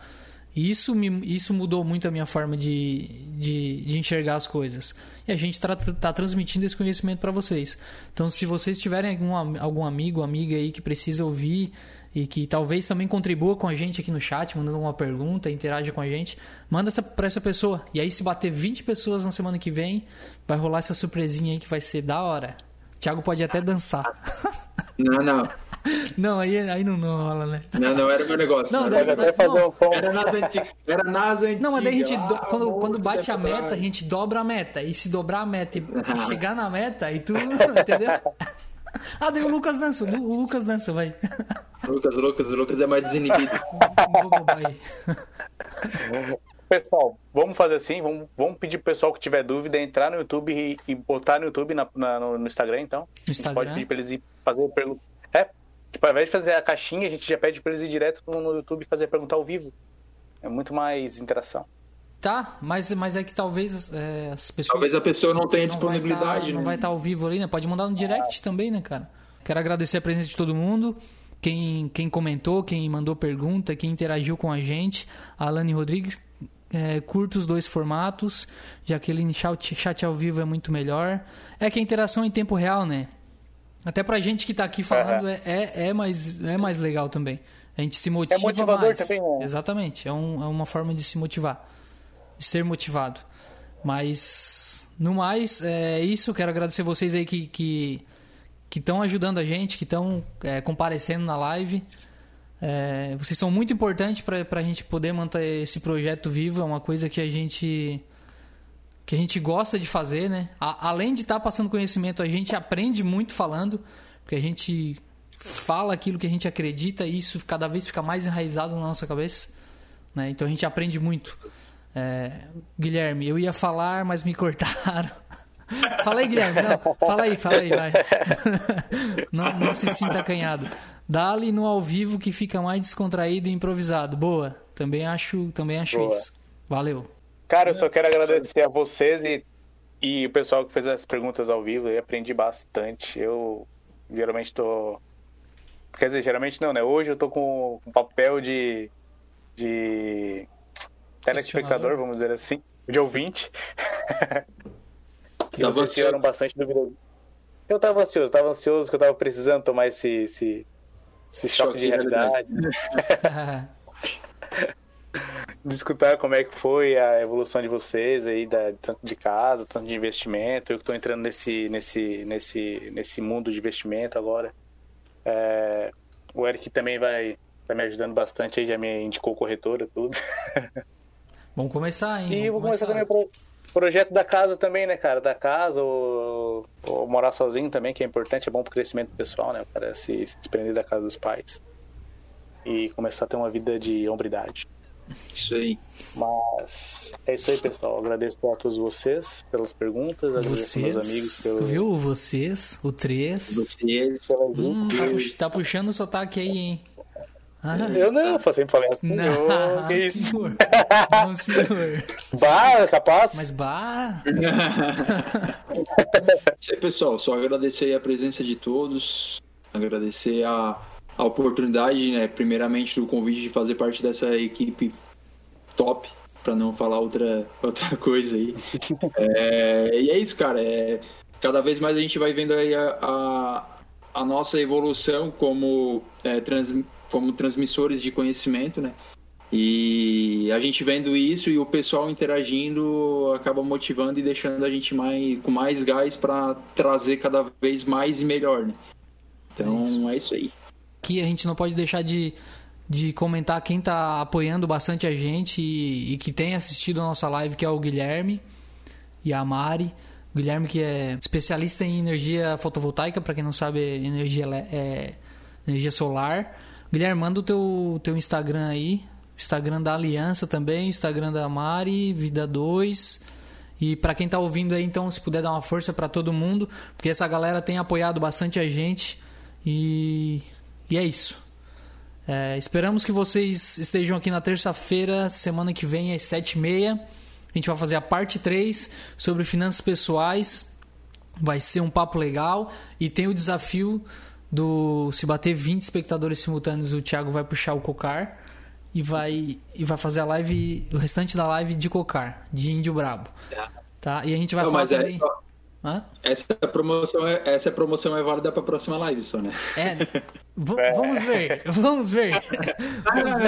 E isso, me, isso mudou muito a minha forma de, de, de enxergar as coisas. E a gente está tá transmitindo esse conhecimento para vocês. Então, se vocês tiverem algum, algum amigo, amiga aí que precisa ouvir e que talvez também contribua com a gente aqui no chat, mandando uma pergunta, interaja com a gente, manda essa, para essa pessoa. E aí, se bater 20 pessoas na semana que vem, vai rolar essa surpresinha aí que vai ser da hora. O Thiago pode até dançar. Não, não. Não, aí, aí não, não rola, né? Não, não era o meu negócio. Não, daí- Pode até fazer um som. Era nas antigas. Era nas antigas. Não, mas daí a gente, do- lá, quando, quando bate a meta, a atrás. gente dobra a meta. E se dobrar a meta e chegar na meta, aí tu. Entendeu? Ah, daí o Lucas dança. O Lu- o Lucas dança, vai. Lucas, Lucas, Lucas é mais desinibido. Vou roubar aí. Pessoal, vamos fazer assim, vamos, vamos pedir pro pessoal que tiver dúvida entrar no YouTube e, e botar no YouTube na- na- no, Instagram, então. A Instagram. pode pedir pra eles ir fazer pergunta. É, tipo, ao invés de fazer a caixinha, a gente já pede pra eles ir direto no, YouTube e fazer a pergunta ao vivo. É muito mais interação. Tá, mas, mas é que talvez é, as pessoas. Talvez a pessoa não tenha não vai disponibilidade, tá- Não né? vai estar ao vivo ali, né? Pode mandar no direct também, né, cara? Quero agradecer a presença de todo mundo. Quem, quem comentou, quem mandou pergunta, quem interagiu com a gente. Alane Rodrigues, é, curta os dois formatos. Jaqueline, chat, chat ao vivo é muito melhor. É que a interação em tempo real, né? Até pra gente que tá aqui falando é, é, é mais, é mais legal também. A gente se motiva É motivador mais. também, né? Exatamente. É, um, é uma forma de se motivar. De ser motivado. Mas, no mais, é isso. Quero agradecer vocês aí que que que estão ajudando a gente, que estão é, comparecendo na live. É, vocês são muito importantes para a gente poder manter esse projeto vivo. É uma coisa que a gente que a gente gosta de fazer, né? A- além de estar passando conhecimento, a gente aprende muito falando, porque a gente fala aquilo que a gente acredita e isso cada vez fica mais enraizado na nossa cabeça, né? Então a gente aprende muito. É, Guilherme, eu ia falar, mas me cortaram. fala aí, Guilherme. Não, fala aí, fala aí, vai. não, não se sinta acanhado. Dá-lhe no ao vivo que fica mais descontraído e improvisado. Boa. Também acho, também acho Boa. isso. Valeu. Cara, eu só quero agradecer a vocês e, e o pessoal que fez as perguntas ao vivo. Eu aprendi bastante. Eu geralmente tô. Quer dizer, geralmente não, né? Hoje eu tô com o papel de. de. telespectador, vamos dizer assim. De ouvinte. que tava vocês tiveram bastante dúvida. Eu tava ansioso, tava ansioso que eu tava precisando tomar esse, esse, esse choque, choque de realidade. de escutar como é que foi a evolução de vocês aí, da, tanto de casa, tanto de investimento. Eu que estou entrando nesse, nesse, nesse, nesse mundo de investimento agora. É, o Eric também vai, vai me ajudando bastante aí, já me indicou corretora, tudo. Vamos começar, hein? E vou começar, começar também o projeto da casa também, né, cara? Da casa, ou, ou, morar sozinho também, que é importante, é bom pro crescimento pessoal, né? Para se, se desprender da casa dos pais. E começar a ter uma vida de hombridade. Isso aí. Mas é isso aí, pessoal. Agradeço a todos vocês pelas perguntas. Agradeço vocês, meus amigos pelo. Tu viu? Vocês, o 3. Vocês, hum, tá, puxando o sotaque aí, hein? Ah, eu não, eu sempre falei assim. Não, que isso? senhor. Não, senhor. Bah, é capaz? Mas bah. isso aí, pessoal. Só agradecer a presença de todos. Agradecer a a oportunidade, né, primeiramente, do convite de fazer parte dessa equipe top, para não falar outra, outra coisa aí. É, e é isso, cara. É, cada vez mais a gente vai vendo aí a, a, a nossa evolução como, é, trans, como transmissores de conhecimento, né? E a gente vendo isso e o pessoal interagindo acaba motivando e deixando a gente mais, com mais gás para trazer cada vez mais e melhor, né? Então é isso, é isso aí. Aqui a gente não pode deixar de, de comentar quem está apoiando bastante a gente e, e, que tem assistido a nossa live, que é o Guilherme e a Mari. O Guilherme que é especialista em energia fotovoltaica, para quem não sabe, energia, é, energia solar. Guilherme, manda o teu, teu Instagram aí. Instagram da Aliança também, Instagram da Mari, Vida 2. E para quem está ouvindo aí, então, se puder dar uma força para todo mundo, porque essa galera tem apoiado bastante a gente. E e é isso. É, esperamos que vocês estejam aqui na terça-feira, semana que vem, às 7h30. A gente vai fazer a parte 3 sobre finanças pessoais. Vai ser um papo legal. E tem o desafio do. Se bater 20 espectadores simultâneos, o Thiago vai puxar o cocar. E vai, e vai fazer a live, o restante da live de cocar, de índio brabo. Tá? E a gente vai Não, falar é também. É... Hã? Essa promoção é, essa promoção é válida para a próxima live, só, né? É. V vamos ver, vamos ver. Não, não,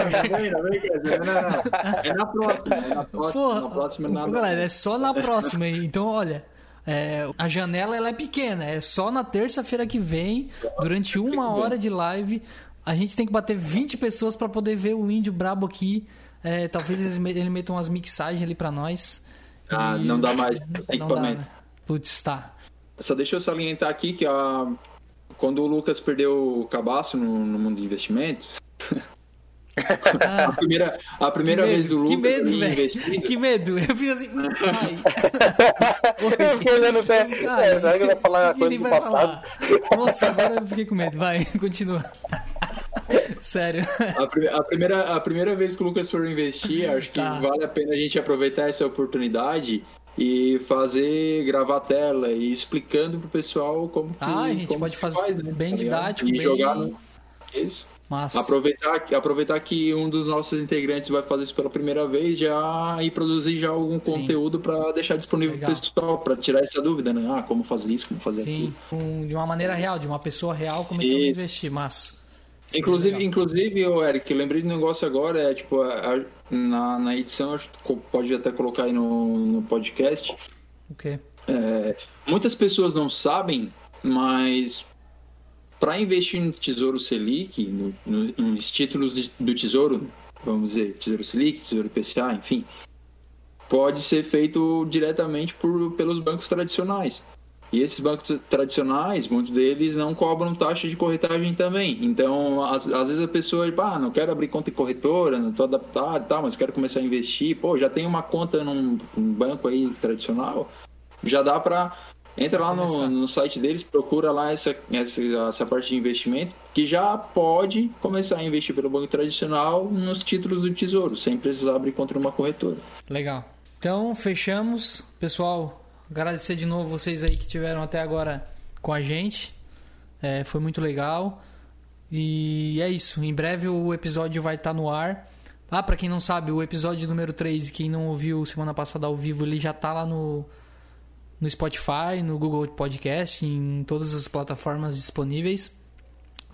não, É na próxima, é na próxima. Porra, na próxima é. Galera, é só na próxima. Então, olha, é, a janela ela é pequena, é só na terça-feira que vem, durante uma hora de live. A gente tem que bater 20 pessoas para poder ver o índio brabo aqui. É, talvez ele metam umas mixagens ali para nós. Ah, e... não dá mais equipamento. Dá, né? Putz, tá. Só deixa eu salientar aqui que a, quando o Lucas perdeu o cabaço no, no mundo de investimentos. Ah, a primeira, a primeira vez do Lucas que medo, investido. Que medo, eu fiz assim. Ai. eu fiquei olhando até. Ai, é, será que vou falar uma coisa do passado? Falar. Nossa, agora eu fiquei com medo. Vai, continua. Sério. A, a, primeira, a primeira vez que o Lucas for investir, acho que tá. vale a pena a gente aproveitar essa oportunidade e fazer, gravar a tela e explicando pro pessoal como que, Ah, a gente pode fazer faz, né? bem tá didático, e bem... jogar no... Isso. Massa. Aproveitar, aproveitar que um dos nossos integrantes vai fazer isso pela primeira vez já e produzir já algum Sim. conteúdo para deixar disponível para o pessoal, para tirar essa dúvida, né? Ah, como fazer isso, como fazer Sim, aquilo. De uma maneira real, de uma pessoa real começando a investir, mas Inclusive, inclusive, o Eric, eu lembrei de um negócio agora, é tipo, a, a, na, na edição, pode até colocar aí no, no podcast. Ok. É, muitas pessoas não sabem, mas para investir no Tesouro Selic, no, no, nos títulos de, do Tesouro, vamos dizer, Tesouro Selic, Tesouro IPCA, enfim, pode ser feito diretamente por, pelos bancos tradicionais. E esses bancos tradicionais, muitos deles não cobram taxa de corretagem também. Então, às, às vezes a pessoa, tipo, ah, não quero abrir conta em corretora, não estou adaptado e tal, mas quero começar a investir. Pô, já tenho uma conta num, num banco aí tradicional. Já dá para Entra lá no, no, site deles, procura lá essa, essa, essa parte de investimento, que já pode começar a investir pelo banco tradicional nos títulos do Tesouro, sem precisar abrir conta numa corretora. Legal. Então, fechamos. Pessoal, Agradecer de novo vocês aí que tiveram até agora com a gente. É, foi muito legal. E é isso. Em breve o episódio vai estar tá no ar. Ah, para quem não sabe, o episódio número 3, quem não ouviu semana passada ao vivo, ele já tá lá no no Spotify, no Google Podcast, em todas as plataformas disponíveis.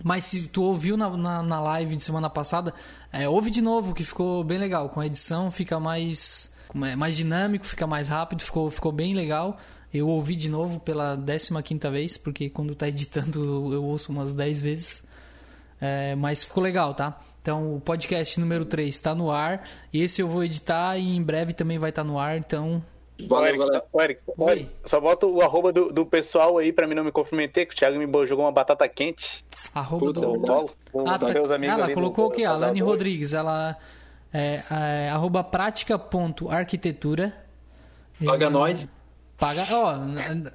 Mas se tu ouviu na, na, na live de semana passada, é, ouve de novo, que ficou bem legal. Com a edição fica mais, mais dinâmico, fica mais rápido, ficou, ficou bem legal. Eu ouvi de novo pela 15 vez, porque quando tá editando eu ouço umas 10 vezes. É, mas ficou legal, tá? Então o podcast número 3 está no ar. Esse eu vou editar e em breve também vai estar tá no ar. Então. Valeu, Eric, o Eric, Oi. só bota o arroba do, do pessoal aí pra mim não me comprometer, que o Thiago me jogou uma batata quente. Arroba do. Colo, ah, tá, ela colocou o que? A Lani Rodrigues. Ela é, é arroba prática.arquitetura. Paga nós. Paga. Ó,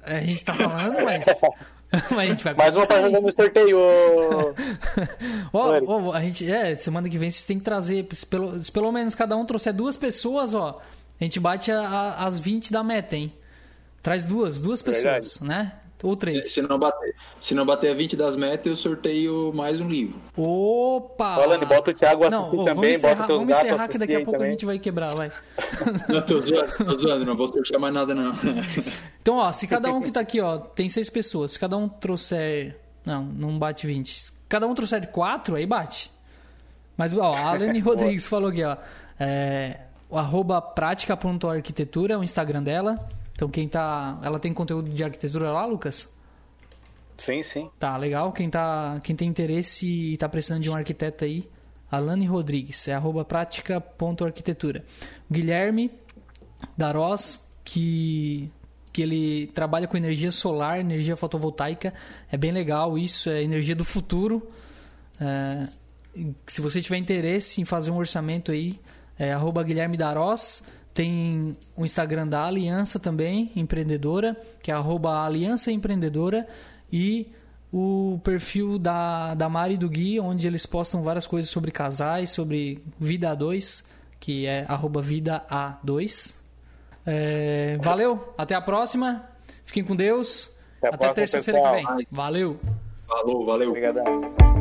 a gente tá falando, mas. mas a gente vai Mais uma página no sorteio. ó, ó, a gente, é, semana que vem vocês têm que trazer, pelo, se pelo menos cada um trouxer duas pessoas, ó. A gente bate a, a, as 20 da meta, hein? Traz duas, duas pessoas, Verdade. né? Ou três. Se não bater, se não bater a 20 das metas, eu sorteio mais um livro. Opa! Falando, bota o Thiago assim não, também, encerrar, bota teus vamos gatos encerrar que daqui a pouco também. a gente vai quebrar, vai. Não, tô zoando, tô zoando, não vou sortear mais nada não. Então, ó, se cada um que tá aqui, ó, tem seis pessoas, se cada um trouxer... Não, não bate 20. Se cada um trouxer de quatro, aí bate. Mas, ó, a Alane Rodrigues falou aqui, ó, é, o arroba prática.arquitetura é o Instagram dela. Então quem tá. Ela tem conteúdo de arquitetura lá, Lucas? Sim, sim. Tá, legal. Quem, tá, quem tem interesse e tá precisando de um arquiteto aí, Alane Rodrigues, é arroba prática.arquitetura. Guilherme Darós, que, que ele trabalha com energia solar, energia fotovoltaica. É bem legal isso, é energia do futuro. É, se você tiver interesse em fazer um orçamento aí, é arroba Guilherme Darós. Tem o Instagram da Aliança também, empreendedora, que é arroba Aliança Empreendedora. E o perfil da, da Mari e do Gui, onde eles postam várias coisas sobre casais, sobre vida A2, que é arroba vida A2. É, valeu, até a próxima. Fiquem com Deus. Até, até terça-feira que vem. Valeu. Falou, valeu. Obrigadão.